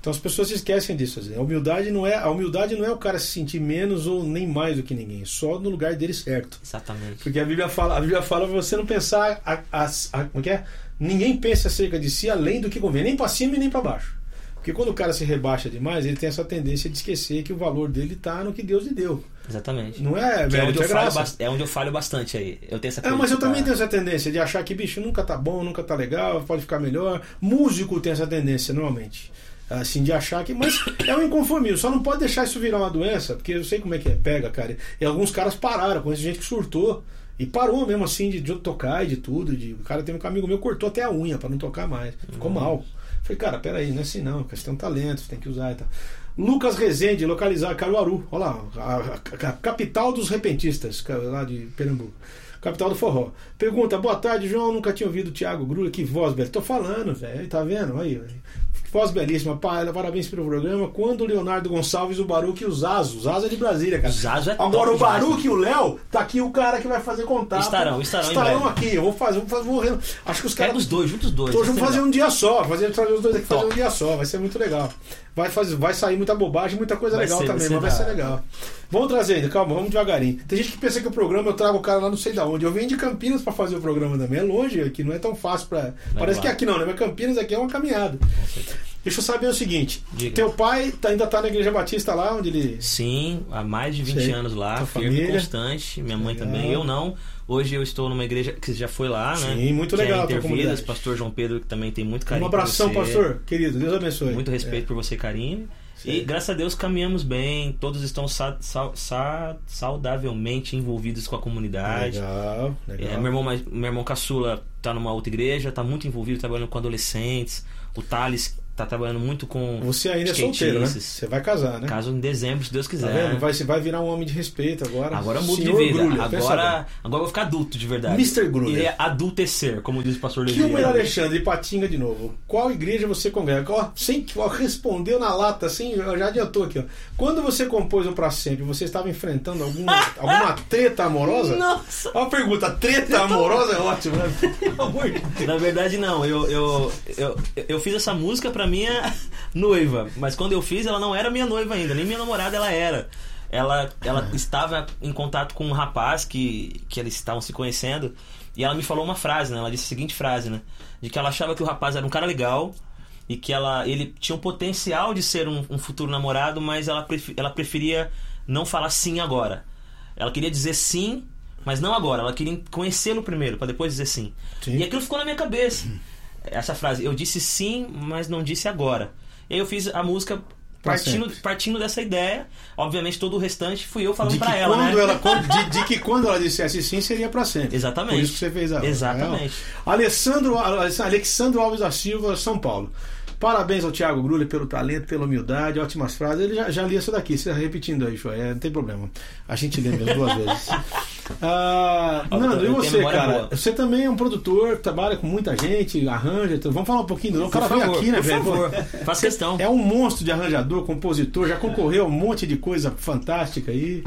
Então as pessoas se esquecem disso. assim. A humildade não é a humildade não é o cara se sentir menos ou nem mais do que ninguém, só no lugar dele certo. Exatamente. Porque a Bíblia fala, a Bíblia fala pra você não pensar a, a, a- como é é? Ninguém pensa acerca de si além do que convém, nem para cima e nem para baixo. Porque quando o cara se rebaixa demais, ele tem essa tendência de esquecer que o valor dele tá no que Deus lhe deu. Exatamente. Não é, é, onde é eu falho graça. bas- é onde eu falho bastante aí. Eu tenho essa É, mas eu de também tenho essa tendência de achar que, bicho, nunca tá bom, nunca tá legal, pode ficar melhor. Músico tem essa tendência, normalmente. Assim, de achar que. Mas é um inconformismo, só não pode deixar isso virar uma doença, porque eu sei como é que é, pega, cara. E alguns caras pararam, conheço gente que surtou E parou mesmo assim de, de tocar e de tudo. De, o cara tem um amigo meu cortou até a unha pra não tocar mais. Ficou mal. Falei, cara, peraí, não é assim não, você tem um talento, você tem que usar e tal. Lucas Rezende, localizar Caruaru. Olha lá, a, a- a capital dos repentistas, lá de Pernambuco. Capital do forró. Pergunta, boa tarde, João. Nunca tinha ouvido o Thiago Grula. Que voz, velho. Tô falando, velho. Tá vendo? Aí. Voz belíssima. Parabéns pelo programa. Quando o Leonardo Gonçalves, o Baruque e o Zazo. O Zazo é de Brasília, cara. O Zazo é Agora top o Baruque e o Léo, tá aqui o cara que vai fazer contato. Estarão, estarão Estarão aqui. Eu vou fazer, vou fazer. Vou, acho que os Pega caras. os dois, juntos os dois. Vamos fazer legal. um dia só, fazer trazer os dois aqui fazer Top. um dia só, vai ser muito legal. Vai, fazer, vai sair muita bobagem, muita coisa Vai legal ser, vai também, ser mas vai ser legal. Vamos trazer ainda, calma, vamos devagarinho. Tem gente que pensa que o programa eu trago o cara lá não sei da onde. Eu venho de Campinas pra fazer o programa também. É longe aqui, não é tão fácil pra. Parece lá. que aqui não, né? Mas Campinas aqui é uma caminhada. Deixa eu saber o seguinte: Diga. teu pai tá- ainda tá na Igreja Batista lá, onde ele. Sim, há mais de 20 Sei. anos lá, Tua firme família. constante. Minha mãe Legal. também, eu não. Hoje eu estou numa igreja que já foi lá, né? Sim, muito que legal a É Intervidas, pastor João Pedro, que também tem muito carinho um abração, pastor, querido, Deus abençoe. Muito respeito É. por você carinho. Sim. E graças a Deus caminhamos bem, todos estão sa- sa- sa- saudavelmente envolvidos com a comunidade. Legal, legal. É, meu, irmão, meu irmão caçula tá numa outra igreja, tá muito envolvido trabalhando com adolescentes. O Thales tá trabalhando muito com Você ainda é solteiro, né? Você vai casar, né? Caso em dezembro, se Deus Tá quiser. vendo? Vai, você vai virar um homem de respeito agora. Agora eu Senhor de vida. Grulha, agora, agora eu vou ficar adulto de verdade. Mr. Grulha. É adultecer, como diz o pastor Levi. Kilmer Alexandre, Patinga de novo. Qual igreja você congrega? Ó, sem, ó, respondeu na lata, assim, já adiantou aqui, ó. Quando você compôs o Pra Sempre, você estava enfrentando alguma, <laughs> alguma treta amorosa? Nossa! Ó, a pergunta, treta amorosa é ótimo, né? <laughs> Pelo amor de Deus. Na verdade, não. Eu, eu, eu, eu fiz essa música pra minha <laughs> noiva. Mas quando eu fiz, ela não era minha noiva ainda. Nem minha namorada ela era. Ela, ela estava em contato com um rapaz que, que eles estavam se conhecendo. E ela me falou uma frase, né? Ela disse a seguinte frase, né? De que ela achava que o rapaz era um cara legal. E que ela, ele tinha um potencial de ser um, um futuro namorado, mas ela, prefe- ela preferia não falar sim agora. Ela queria dizer sim, mas não agora. Ela queria conhecê-lo primeiro, pra depois dizer sim. Sim. E aquilo ficou na minha cabeça. <clears throat> Essa frase, eu disse sim, mas não disse agora. E aí eu fiz a música Pra partindo, partindo dessa ideia. Obviamente, todo o restante fui eu falando De que, pra ela, quando né? ela, quando- de, de que quando ela dissesse sim, seria pra sempre. Exatamente. Por isso que você fez a Exatamente. Alessandro, Alexandro Alves da Silva, São Paulo. Parabéns ao Thiago Grulha pelo talento, pela humildade, ótimas frases. Ele já, já li essa daqui, você tá repetindo aí, Joia, não tem problema. A gente lê mesmo duas <laughs> vezes. Ah, Nando, e você, cara? boa. Você também é um produtor, trabalha com muita gente, arranja. então Vamos falar um pouquinho do. O cara Por vem favor, aqui, né, por velho? favor. <laughs> Faça questão. É um monstro de arranjador, compositor, já concorreu a um monte de coisa fantástica aí.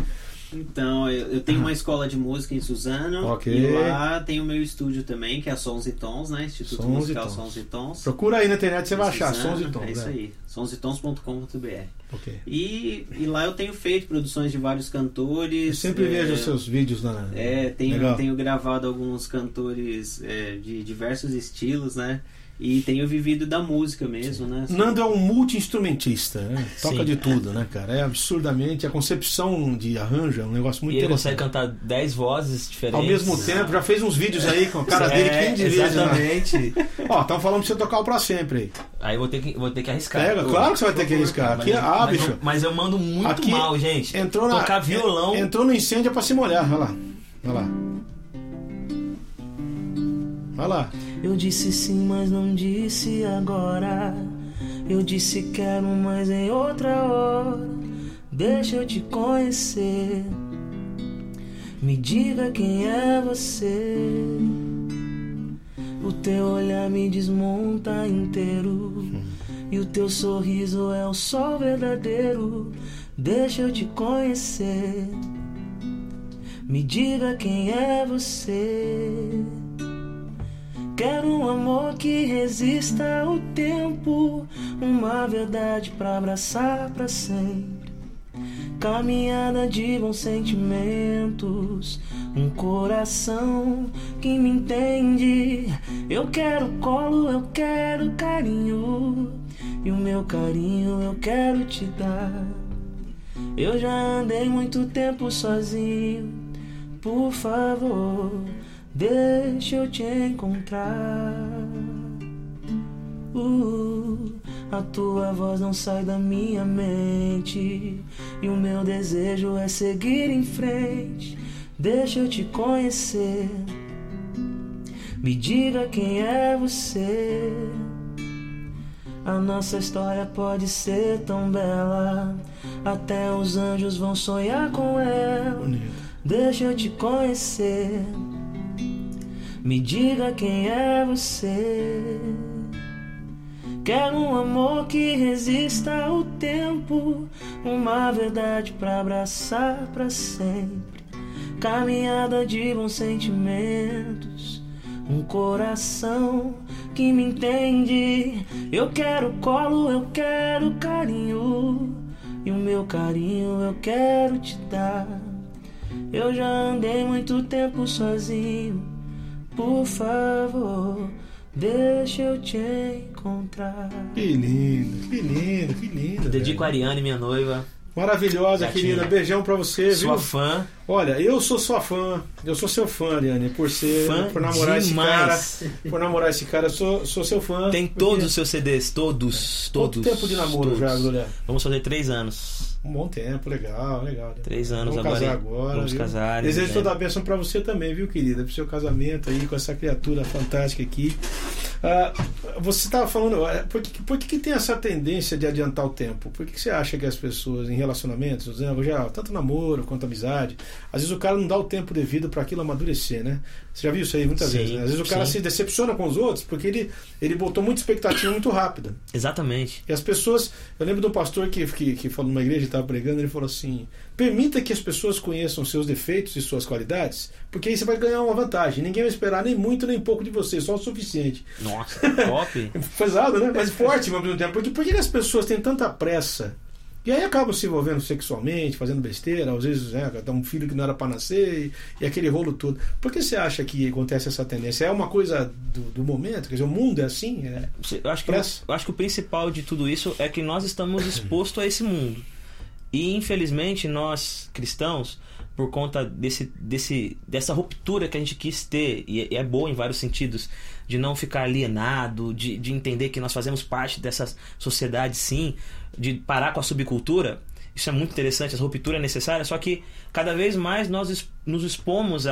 Então, eu, eu tenho uma escola de música em Suzano. Ok. E lá tem o meu estúdio também, que é a Sons e Tons, né? Instituto Sons e Musical Tons. Sons e Tons. Procura aí na internet, você vai achar Suzano, sons e tons. É isso né? aí, sonsitons.com.br. Ok. E, e lá eu tenho feito produções de vários cantores. Eu sempre é, vejo os seus vídeos na. É, tenho, Legal. tenho gravado alguns cantores é, de diversos estilos, né? E tenho vivido da música mesmo, né? Nando é um multi-instrumentista, né? Toca Sim. de tudo, né, cara? É absurdamente. A concepção de arranjo é um negócio muito E ele consegue interessante. cantar 10 vozes diferentes. Ao mesmo tempo, já fez uns vídeos aí com a cara dele É, 15 vezes. né? Exatamente. <laughs> Ó, estão falando pra você tocar o pra sempre aí. Aí eu vou ter que, vou ter que arriscar. Pega, claro que você vai ter que arriscar. Aqui, Mas- ah, mas, bicho. eu- mas eu mando muito Aqui mal, gente. Entrou na, Tocar violão. en- Entrou no incêndio é pra se molhar. Olha lá. Olha lá. Olha lá. Eu disse sim, mas não disse agora. Eu disse quero, mas em outra hora. Deixa eu te conhecer. Me diga quem é você. O teu olhar me desmonta inteiro. E o teu sorriso é o sol verdadeiro. Deixa eu te conhecer. Me diga quem é você. Quero um amor que resista ao tempo, uma verdade pra abraçar pra sempre. Caminhada de bons sentimentos, um coração que me entende. Eu quero colo, eu quero carinho, e o meu carinho eu quero te dar. Eu já andei muito tempo sozinho, por favor, deixa eu te encontrar. Uh, a tua voz não sai da minha mente, e o meu desejo é seguir em frente. Deixa eu te conhecer. Me diga quem é você. A nossa história pode ser tão bela. Até os anjos vão sonhar com ela. Deixa eu te conhecer. Me diga quem é você. Quero um amor que resista ao tempo, uma verdade pra abraçar pra sempre. Caminhada de bons sentimentos, um coração que me entende. Eu quero colo, eu quero carinho, e o meu carinho eu quero te dar. Eu já andei muito tempo sozinho, por favor. Deixa eu te encontrar. Que lindo, que lindo, que lindo. Dedico a. Ariane, minha noiva. Maravilhosa, Gatinha. querida. Beijão pra você, Sua viu? fã. Olha, eu sou sua fã. Eu sou seu fã, Ariane, por ser, Fã por namorar demais. esse cara. Por namorar esse cara, eu sou, sou seu fã. Tem porque- todos os seus CDs, todos, Quanto todos. tempo de namoro todos. já, Glória? Vamos fazer três anos. Um bom tempo, legal, legal. Três anos Vamos agora. casar agora. Vamos viu? casar. Desejo dezembro. toda a bênção pra você também, viu, querida? Pro seu casamento aí com essa criatura fantástica aqui. Ah, você estava falando, ah, por, que, por que, que tem essa tendência de adiantar o tempo? Por que, que você acha que as pessoas em relacionamentos, já, tanto namoro quanto amizade, às vezes o cara não dá o tempo devido para aquilo amadurecer, né? Você já viu isso aí muitas Sim, vezes, né? Às vezes o cara sim. se decepciona com os outros porque ele, ele botou muita expectativa muito rápida. Exatamente. E as pessoas. Eu lembro de um pastor que, que, que falou numa igreja, estava pregando, ele falou assim: permita que as pessoas conheçam seus defeitos e suas qualidades, porque aí você vai ganhar uma vantagem. Ninguém vai esperar nem muito nem pouco de você, só o suficiente. Nossa, <laughs> top. Pesado, né? Mas <laughs> forte ao mesmo tempo. Porque por que as pessoas têm tanta pressa? E aí acabam se envolvendo sexualmente, fazendo besteira, às vezes né, dá um filho que não era para nascer e, e aquele rolo todo. Por que você acha que acontece essa tendência? É uma coisa do, do momento? Quer dizer, o mundo é assim? É, Eu acho, que, eu acho que o principal de tudo isso é que nós estamos <coughs> expostos a esse mundo. E infelizmente nós cristãos, por conta desse, desse, dessa ruptura que a gente quis ter, e é- e é boa em vários sentidos, de não ficar alienado, de, de entender que nós fazemos parte dessa sociedade sim, de parar com a subcultura. Isso é muito interessante, essa ruptura é necessária, só que cada vez mais nós nos expomos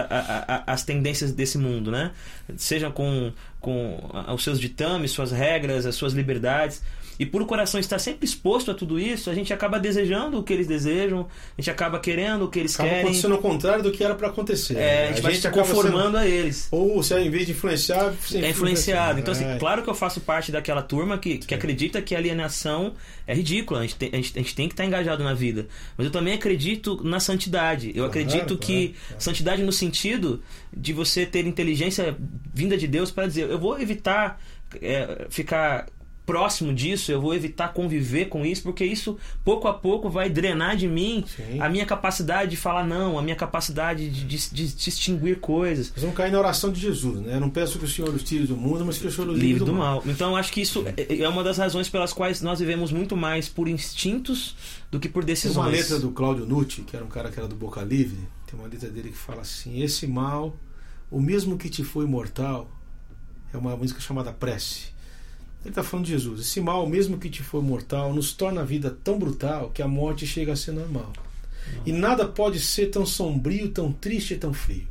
às tendências desse mundo, né? Seja com, com os seus ditames, suas regras, as suas liberdades. E por o coração estar sempre exposto a tudo isso, a gente acaba desejando o que eles desejam, a gente acaba querendo o que eles acaba querem. acontecendo o contrário do que era para acontecer. É, a gente vai se acaba conformando a eles. sendo- ou se em vez de influenciar, você É influenciado. Então, assim, É. claro que eu faço parte daquela turma que, que acredita que a alienação é ridícula. A gente, tem, a, gente, a gente tem que estar engajado na vida. Mas eu também acredito na santidade. Eu Claro, acredito claro, que claro. santidade no sentido de você ter inteligência vinda de Deus para dizer: eu vou evitar é, ficar próximo disso, eu vou evitar conviver com isso, porque isso pouco a pouco vai drenar de mim Sim. a minha capacidade de falar não, a minha capacidade de, de- de distinguir coisas. Nós vamos cair na oração de Jesus, né? Eu não peço que o Senhor os tire do mundo, mas que o Senhor os livre do mal. Então eu acho que isso é é uma das razões pelas quais nós vivemos muito mais por instintos do que por Tem decisões. uma letra do Cláudio Nucci, que era um cara que era do Boca Livre, tem uma letra dele que fala assim: Esse mal, o mesmo que te foi mortal, é uma música chamada Prece. Ele está falando de Jesus. Esse mal, mesmo que te foi mortal, nos torna a vida tão brutal que a morte chega a ser normal. E nada pode ser tão sombrio, tão triste e tão frio.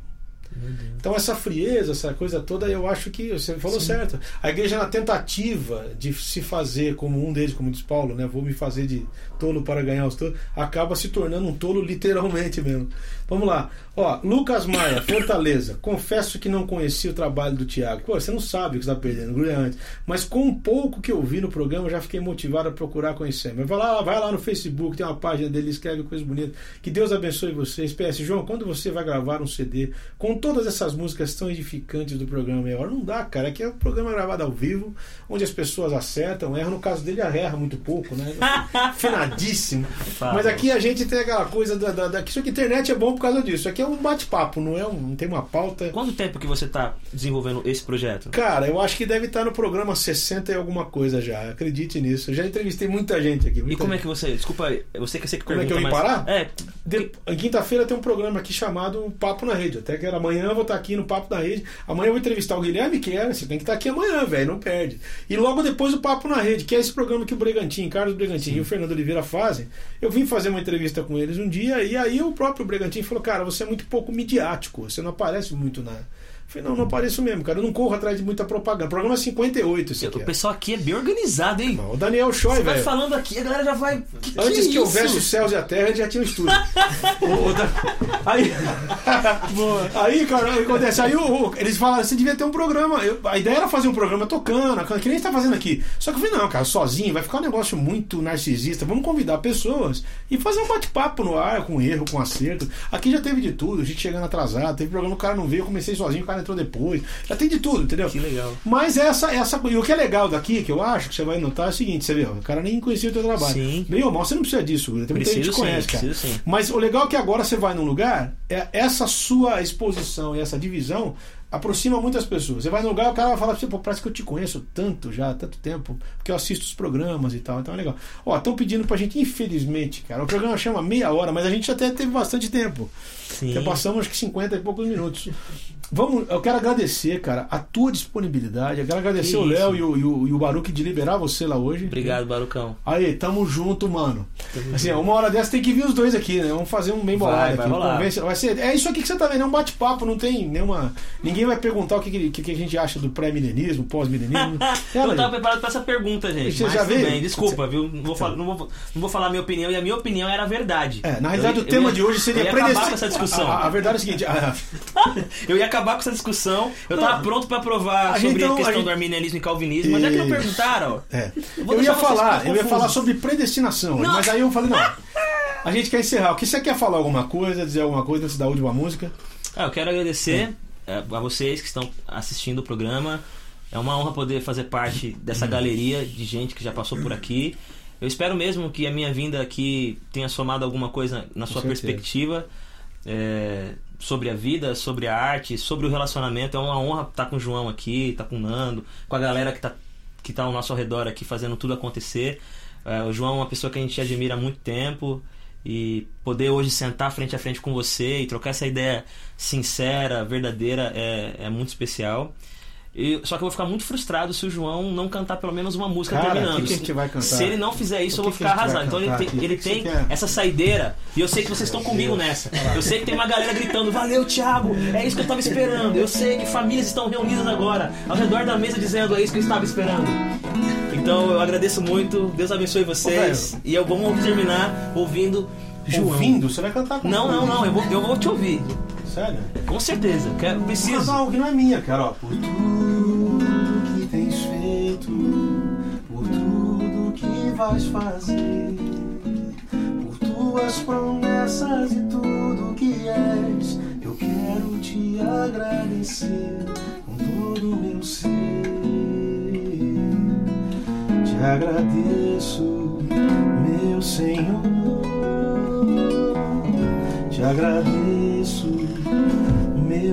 Então essa frieza, essa coisa toda, eu acho que você falou certo. A igreja na tentativa de se fazer como um deles, como diz Paulo, né? Vou me fazer de tolo para ganhar os tolos, acaba se tornando um tolo literalmente mesmo. Vamos lá. Ó, Lucas Maia, Fortaleza. Confesso que não conhecia o trabalho do Tiago. Pô, você não sabe o que está perdendo, gloriante. Mas com um pouco que eu vi no programa, já fiquei motivado a procurar conhecer. Mas vai lá, vai lá no Facebook, tem uma página dele, escreve coisas bonitas. Que Deus abençoe vocês. PS, João, quando você vai gravar um CD com todas essas músicas tão edificantes do programa hora, não dá, cara. Aqui é um programa gravado ao vivo, onde as pessoas acertam, erram. No caso dele, erra muito pouco, né? <laughs> Finadíssimo. Mas aqui a gente tem aquela coisa da, da, da que isso aqui, internet é bom por causa disso. Aqui é um bate-papo, não é um, não tem uma pauta. Quanto tempo que você está desenvolvendo esse projeto? Cara, eu acho que deve estar no programa 60 e alguma coisa já. Acredite nisso. Eu já entrevistei muita gente aqui. E muita como é gente. que você. Desculpa, você que você que Como é que eu vim mas- parar? É. De- quinta-feira tem um programa aqui chamado Papo na Rede, até que era amanhã eu vou estar aqui no Papo da Rede. Amanhã eu vou entrevistar o Guilherme Quer. Você tem que estar aqui amanhã, velho, não perde. E logo depois o Papo na Rede, que é esse programa que o Bregantin, Carlos Bregantin e o Fernando Oliveira fazem. Eu vim fazer uma entrevista com eles um dia e aí o próprio Bregantin falou: Cara, você é muito pouco midiático, você não aparece muito na. Falei, não, não apareço mesmo, cara. Eu não corro atrás de muita propaganda. Programa 58, esse aqui. O pessoal aqui é bem organizado, hein? Não, o Daniel Choi, Você vai velho. falando aqui, a galera já vai. Que que Antes é que isso? houvesse os céus e a terra, ele já tinha um estúdio. O- o da- aí, <laughs> aí, cara, aí acontece. Aí o- o- eles falaram, você devia ter um programa. Eu- a ideia era fazer um programa tocando, que nem a gente tá fazendo aqui. Só que eu falei, não, cara, sozinho, vai ficar um negócio muito narcisista. Vamos convidar pessoas e fazer um bate-papo no ar, com erro, com acerto. Aqui já teve de tudo, a gente chegando atrasado, teve programa, o cara não veio, eu comecei sozinho, o cara entrou depois. Já tem de tudo, entendeu? Que legal. Mas essa, essa e o que é legal daqui, que eu acho que você vai notar é o seguinte, você vê, o cara nem conhecia o teu trabalho. Sim. Bem ou mal, você não precisa disso, tem muita gente que conhece, cara. preciso sim. Mas o legal é que agora você vai num lugar, é essa sua exposição e essa divisão aproxima muitas pessoas. Você vai num lugar, o cara vai falar pra você, pô, parece que eu te conheço tanto já, há tanto tempo, porque eu assisto os programas e tal, então é legal. Ó, estão pedindo pra gente, infelizmente, cara, o programa chama meia hora, mas a gente até teve bastante tempo. Sim. Já passamos acho que 50 e poucos minutos. Vamos, eu quero agradecer, cara, a tua disponibilidade. Eu quero agradecer Que o Léo e o, e, o, e o Baruque de liberar você lá hoje. Obrigado, Barucão. Aí, tamo junto, mano. Assim, uma hora dessa tem que vir os dois aqui, né? Vamos fazer um bem Vai, bolado vai aqui. rolar. Vai ser, é isso aqui que você tá vendo, é um bate-papo, não tem nenhuma. Ninguém vai perguntar o que, que, que a gente acha do pré-milenismo, pós-milenismo. <laughs> Eu Ela- tava preparado pra essa pergunta, gente. Você mas já veio? desculpa, viu? Não vou, falar, não, vou, não vou falar a minha opinião, e a minha opinião era a verdade. É, na realidade, Eu- o tema eu ia- de hoje seria eu ia acabar predestin- com essa discussão. A, a- verdade é <laughs> a seguinte: a- Eu ia acabar com essa discussão. Eu tava Não. pronto pra provar A gente sobre a não- a questão gente- do arminianismo e calvinismo, mas é que não perguntaram. É. Eu Eu ia falar, eu ia falar sobre predestinação, Não. mas aí eu falei, não. A gente quer encerrar. O que você quer falar alguma coisa, dizer alguma coisa antes da última música? Ah, eu quero agradecer eh, a vocês que estão assistindo o programa. É uma honra poder fazer parte dessa galeria de gente que já passou por aqui. Eu espero mesmo que a minha vinda aqui tenha somado alguma coisa na sua perspectiva eh, sobre a vida, sobre a arte, sobre o relacionamento. É uma honra estar com o João aqui, estar com o Nando, com a galera que está que tá ao nosso redor aqui fazendo tudo acontecer. Eh, o João é uma pessoa que a gente admira há muito tempo e poder hoje sentar frente a frente com você e trocar essa ideia sincera, verdadeira é, é muito especial. E, só que eu vou ficar muito frustrado se o João não cantar pelo menos uma música Cara, terminando. que que? Se ele não fizer isso, O eu que vou que ficar arrasado. Então ele tem, ele que tem quer? essa saideira e eu sei que vocês estão comigo nessa. Eu sei que tem uma galera gritando: Valeu, Thiago! É isso que eu tava esperando. Eu sei que famílias estão reunidas agora ao redor da mesa dizendo: É isso que eu estava esperando. Então eu agradeço muito. Deus abençoe vocês. Ô, e eu vamos terminar ouvindo João. Ouvindo? Você vai cantar com Não, não, não. Eu vou, eu vou te ouvir. Sério? Com certeza. Quero, Vou preciso. cantar algo que não é minha, cara. Ó. Por tudo que tens feito, por tudo que vais fazer, por tuas promessas e tudo que és, eu quero te agradecer com todo o meu ser. Te agradeço, meu Senhor. Te agradeço,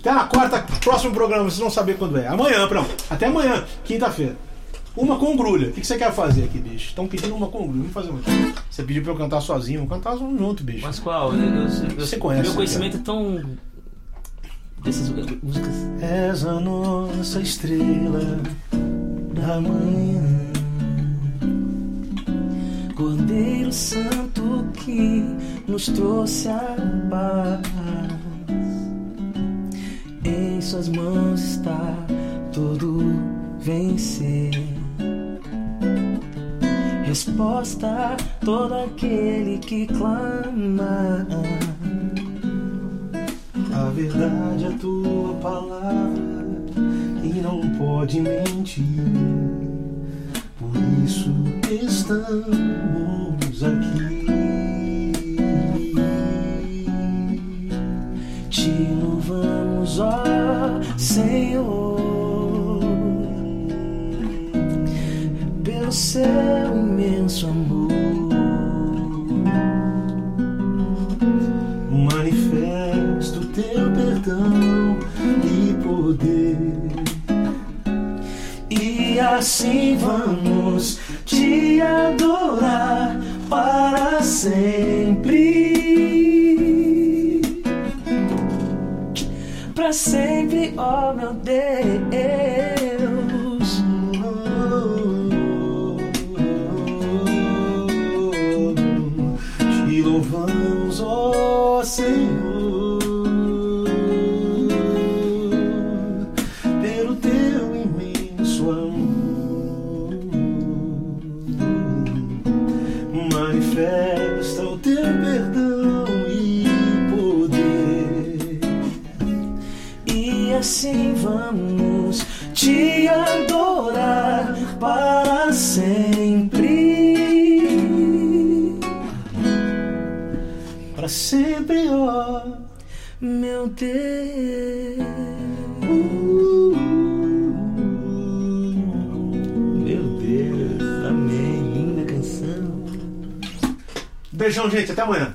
Até na quarta, próximo programa, vocês vão saber quando é. Amanhã, pronto. Até amanhã, quinta-feira. Uma com grulha. O que você quer fazer aqui, bicho? Estão pedindo uma com grulha. Vamos fazer uma. Você pediu pra eu cantar sozinho. Vamos cantar junto, bicho. Mas qual? Eu, eu- eu- Você conhece, Meu conhecimento é tão. dessas músicas. És a nossa estrela da manhã. Cordeiro Santo que nos trouxe a paz. Em Suas mãos está todo vencer. Resposta todo aquele que clama. A verdade é a tua palavra e não pode mentir. Por isso estamos aqui. Senhor, pelo seu imenso amor. Manifesta o teu perdão e poder. E assim vamos te adorar para sempre. Sempre, ó meu Deus. Sempre, ó. Meu Deus. Meu Deus, amém. Linda canção. Beijão, gente. Até amanhã.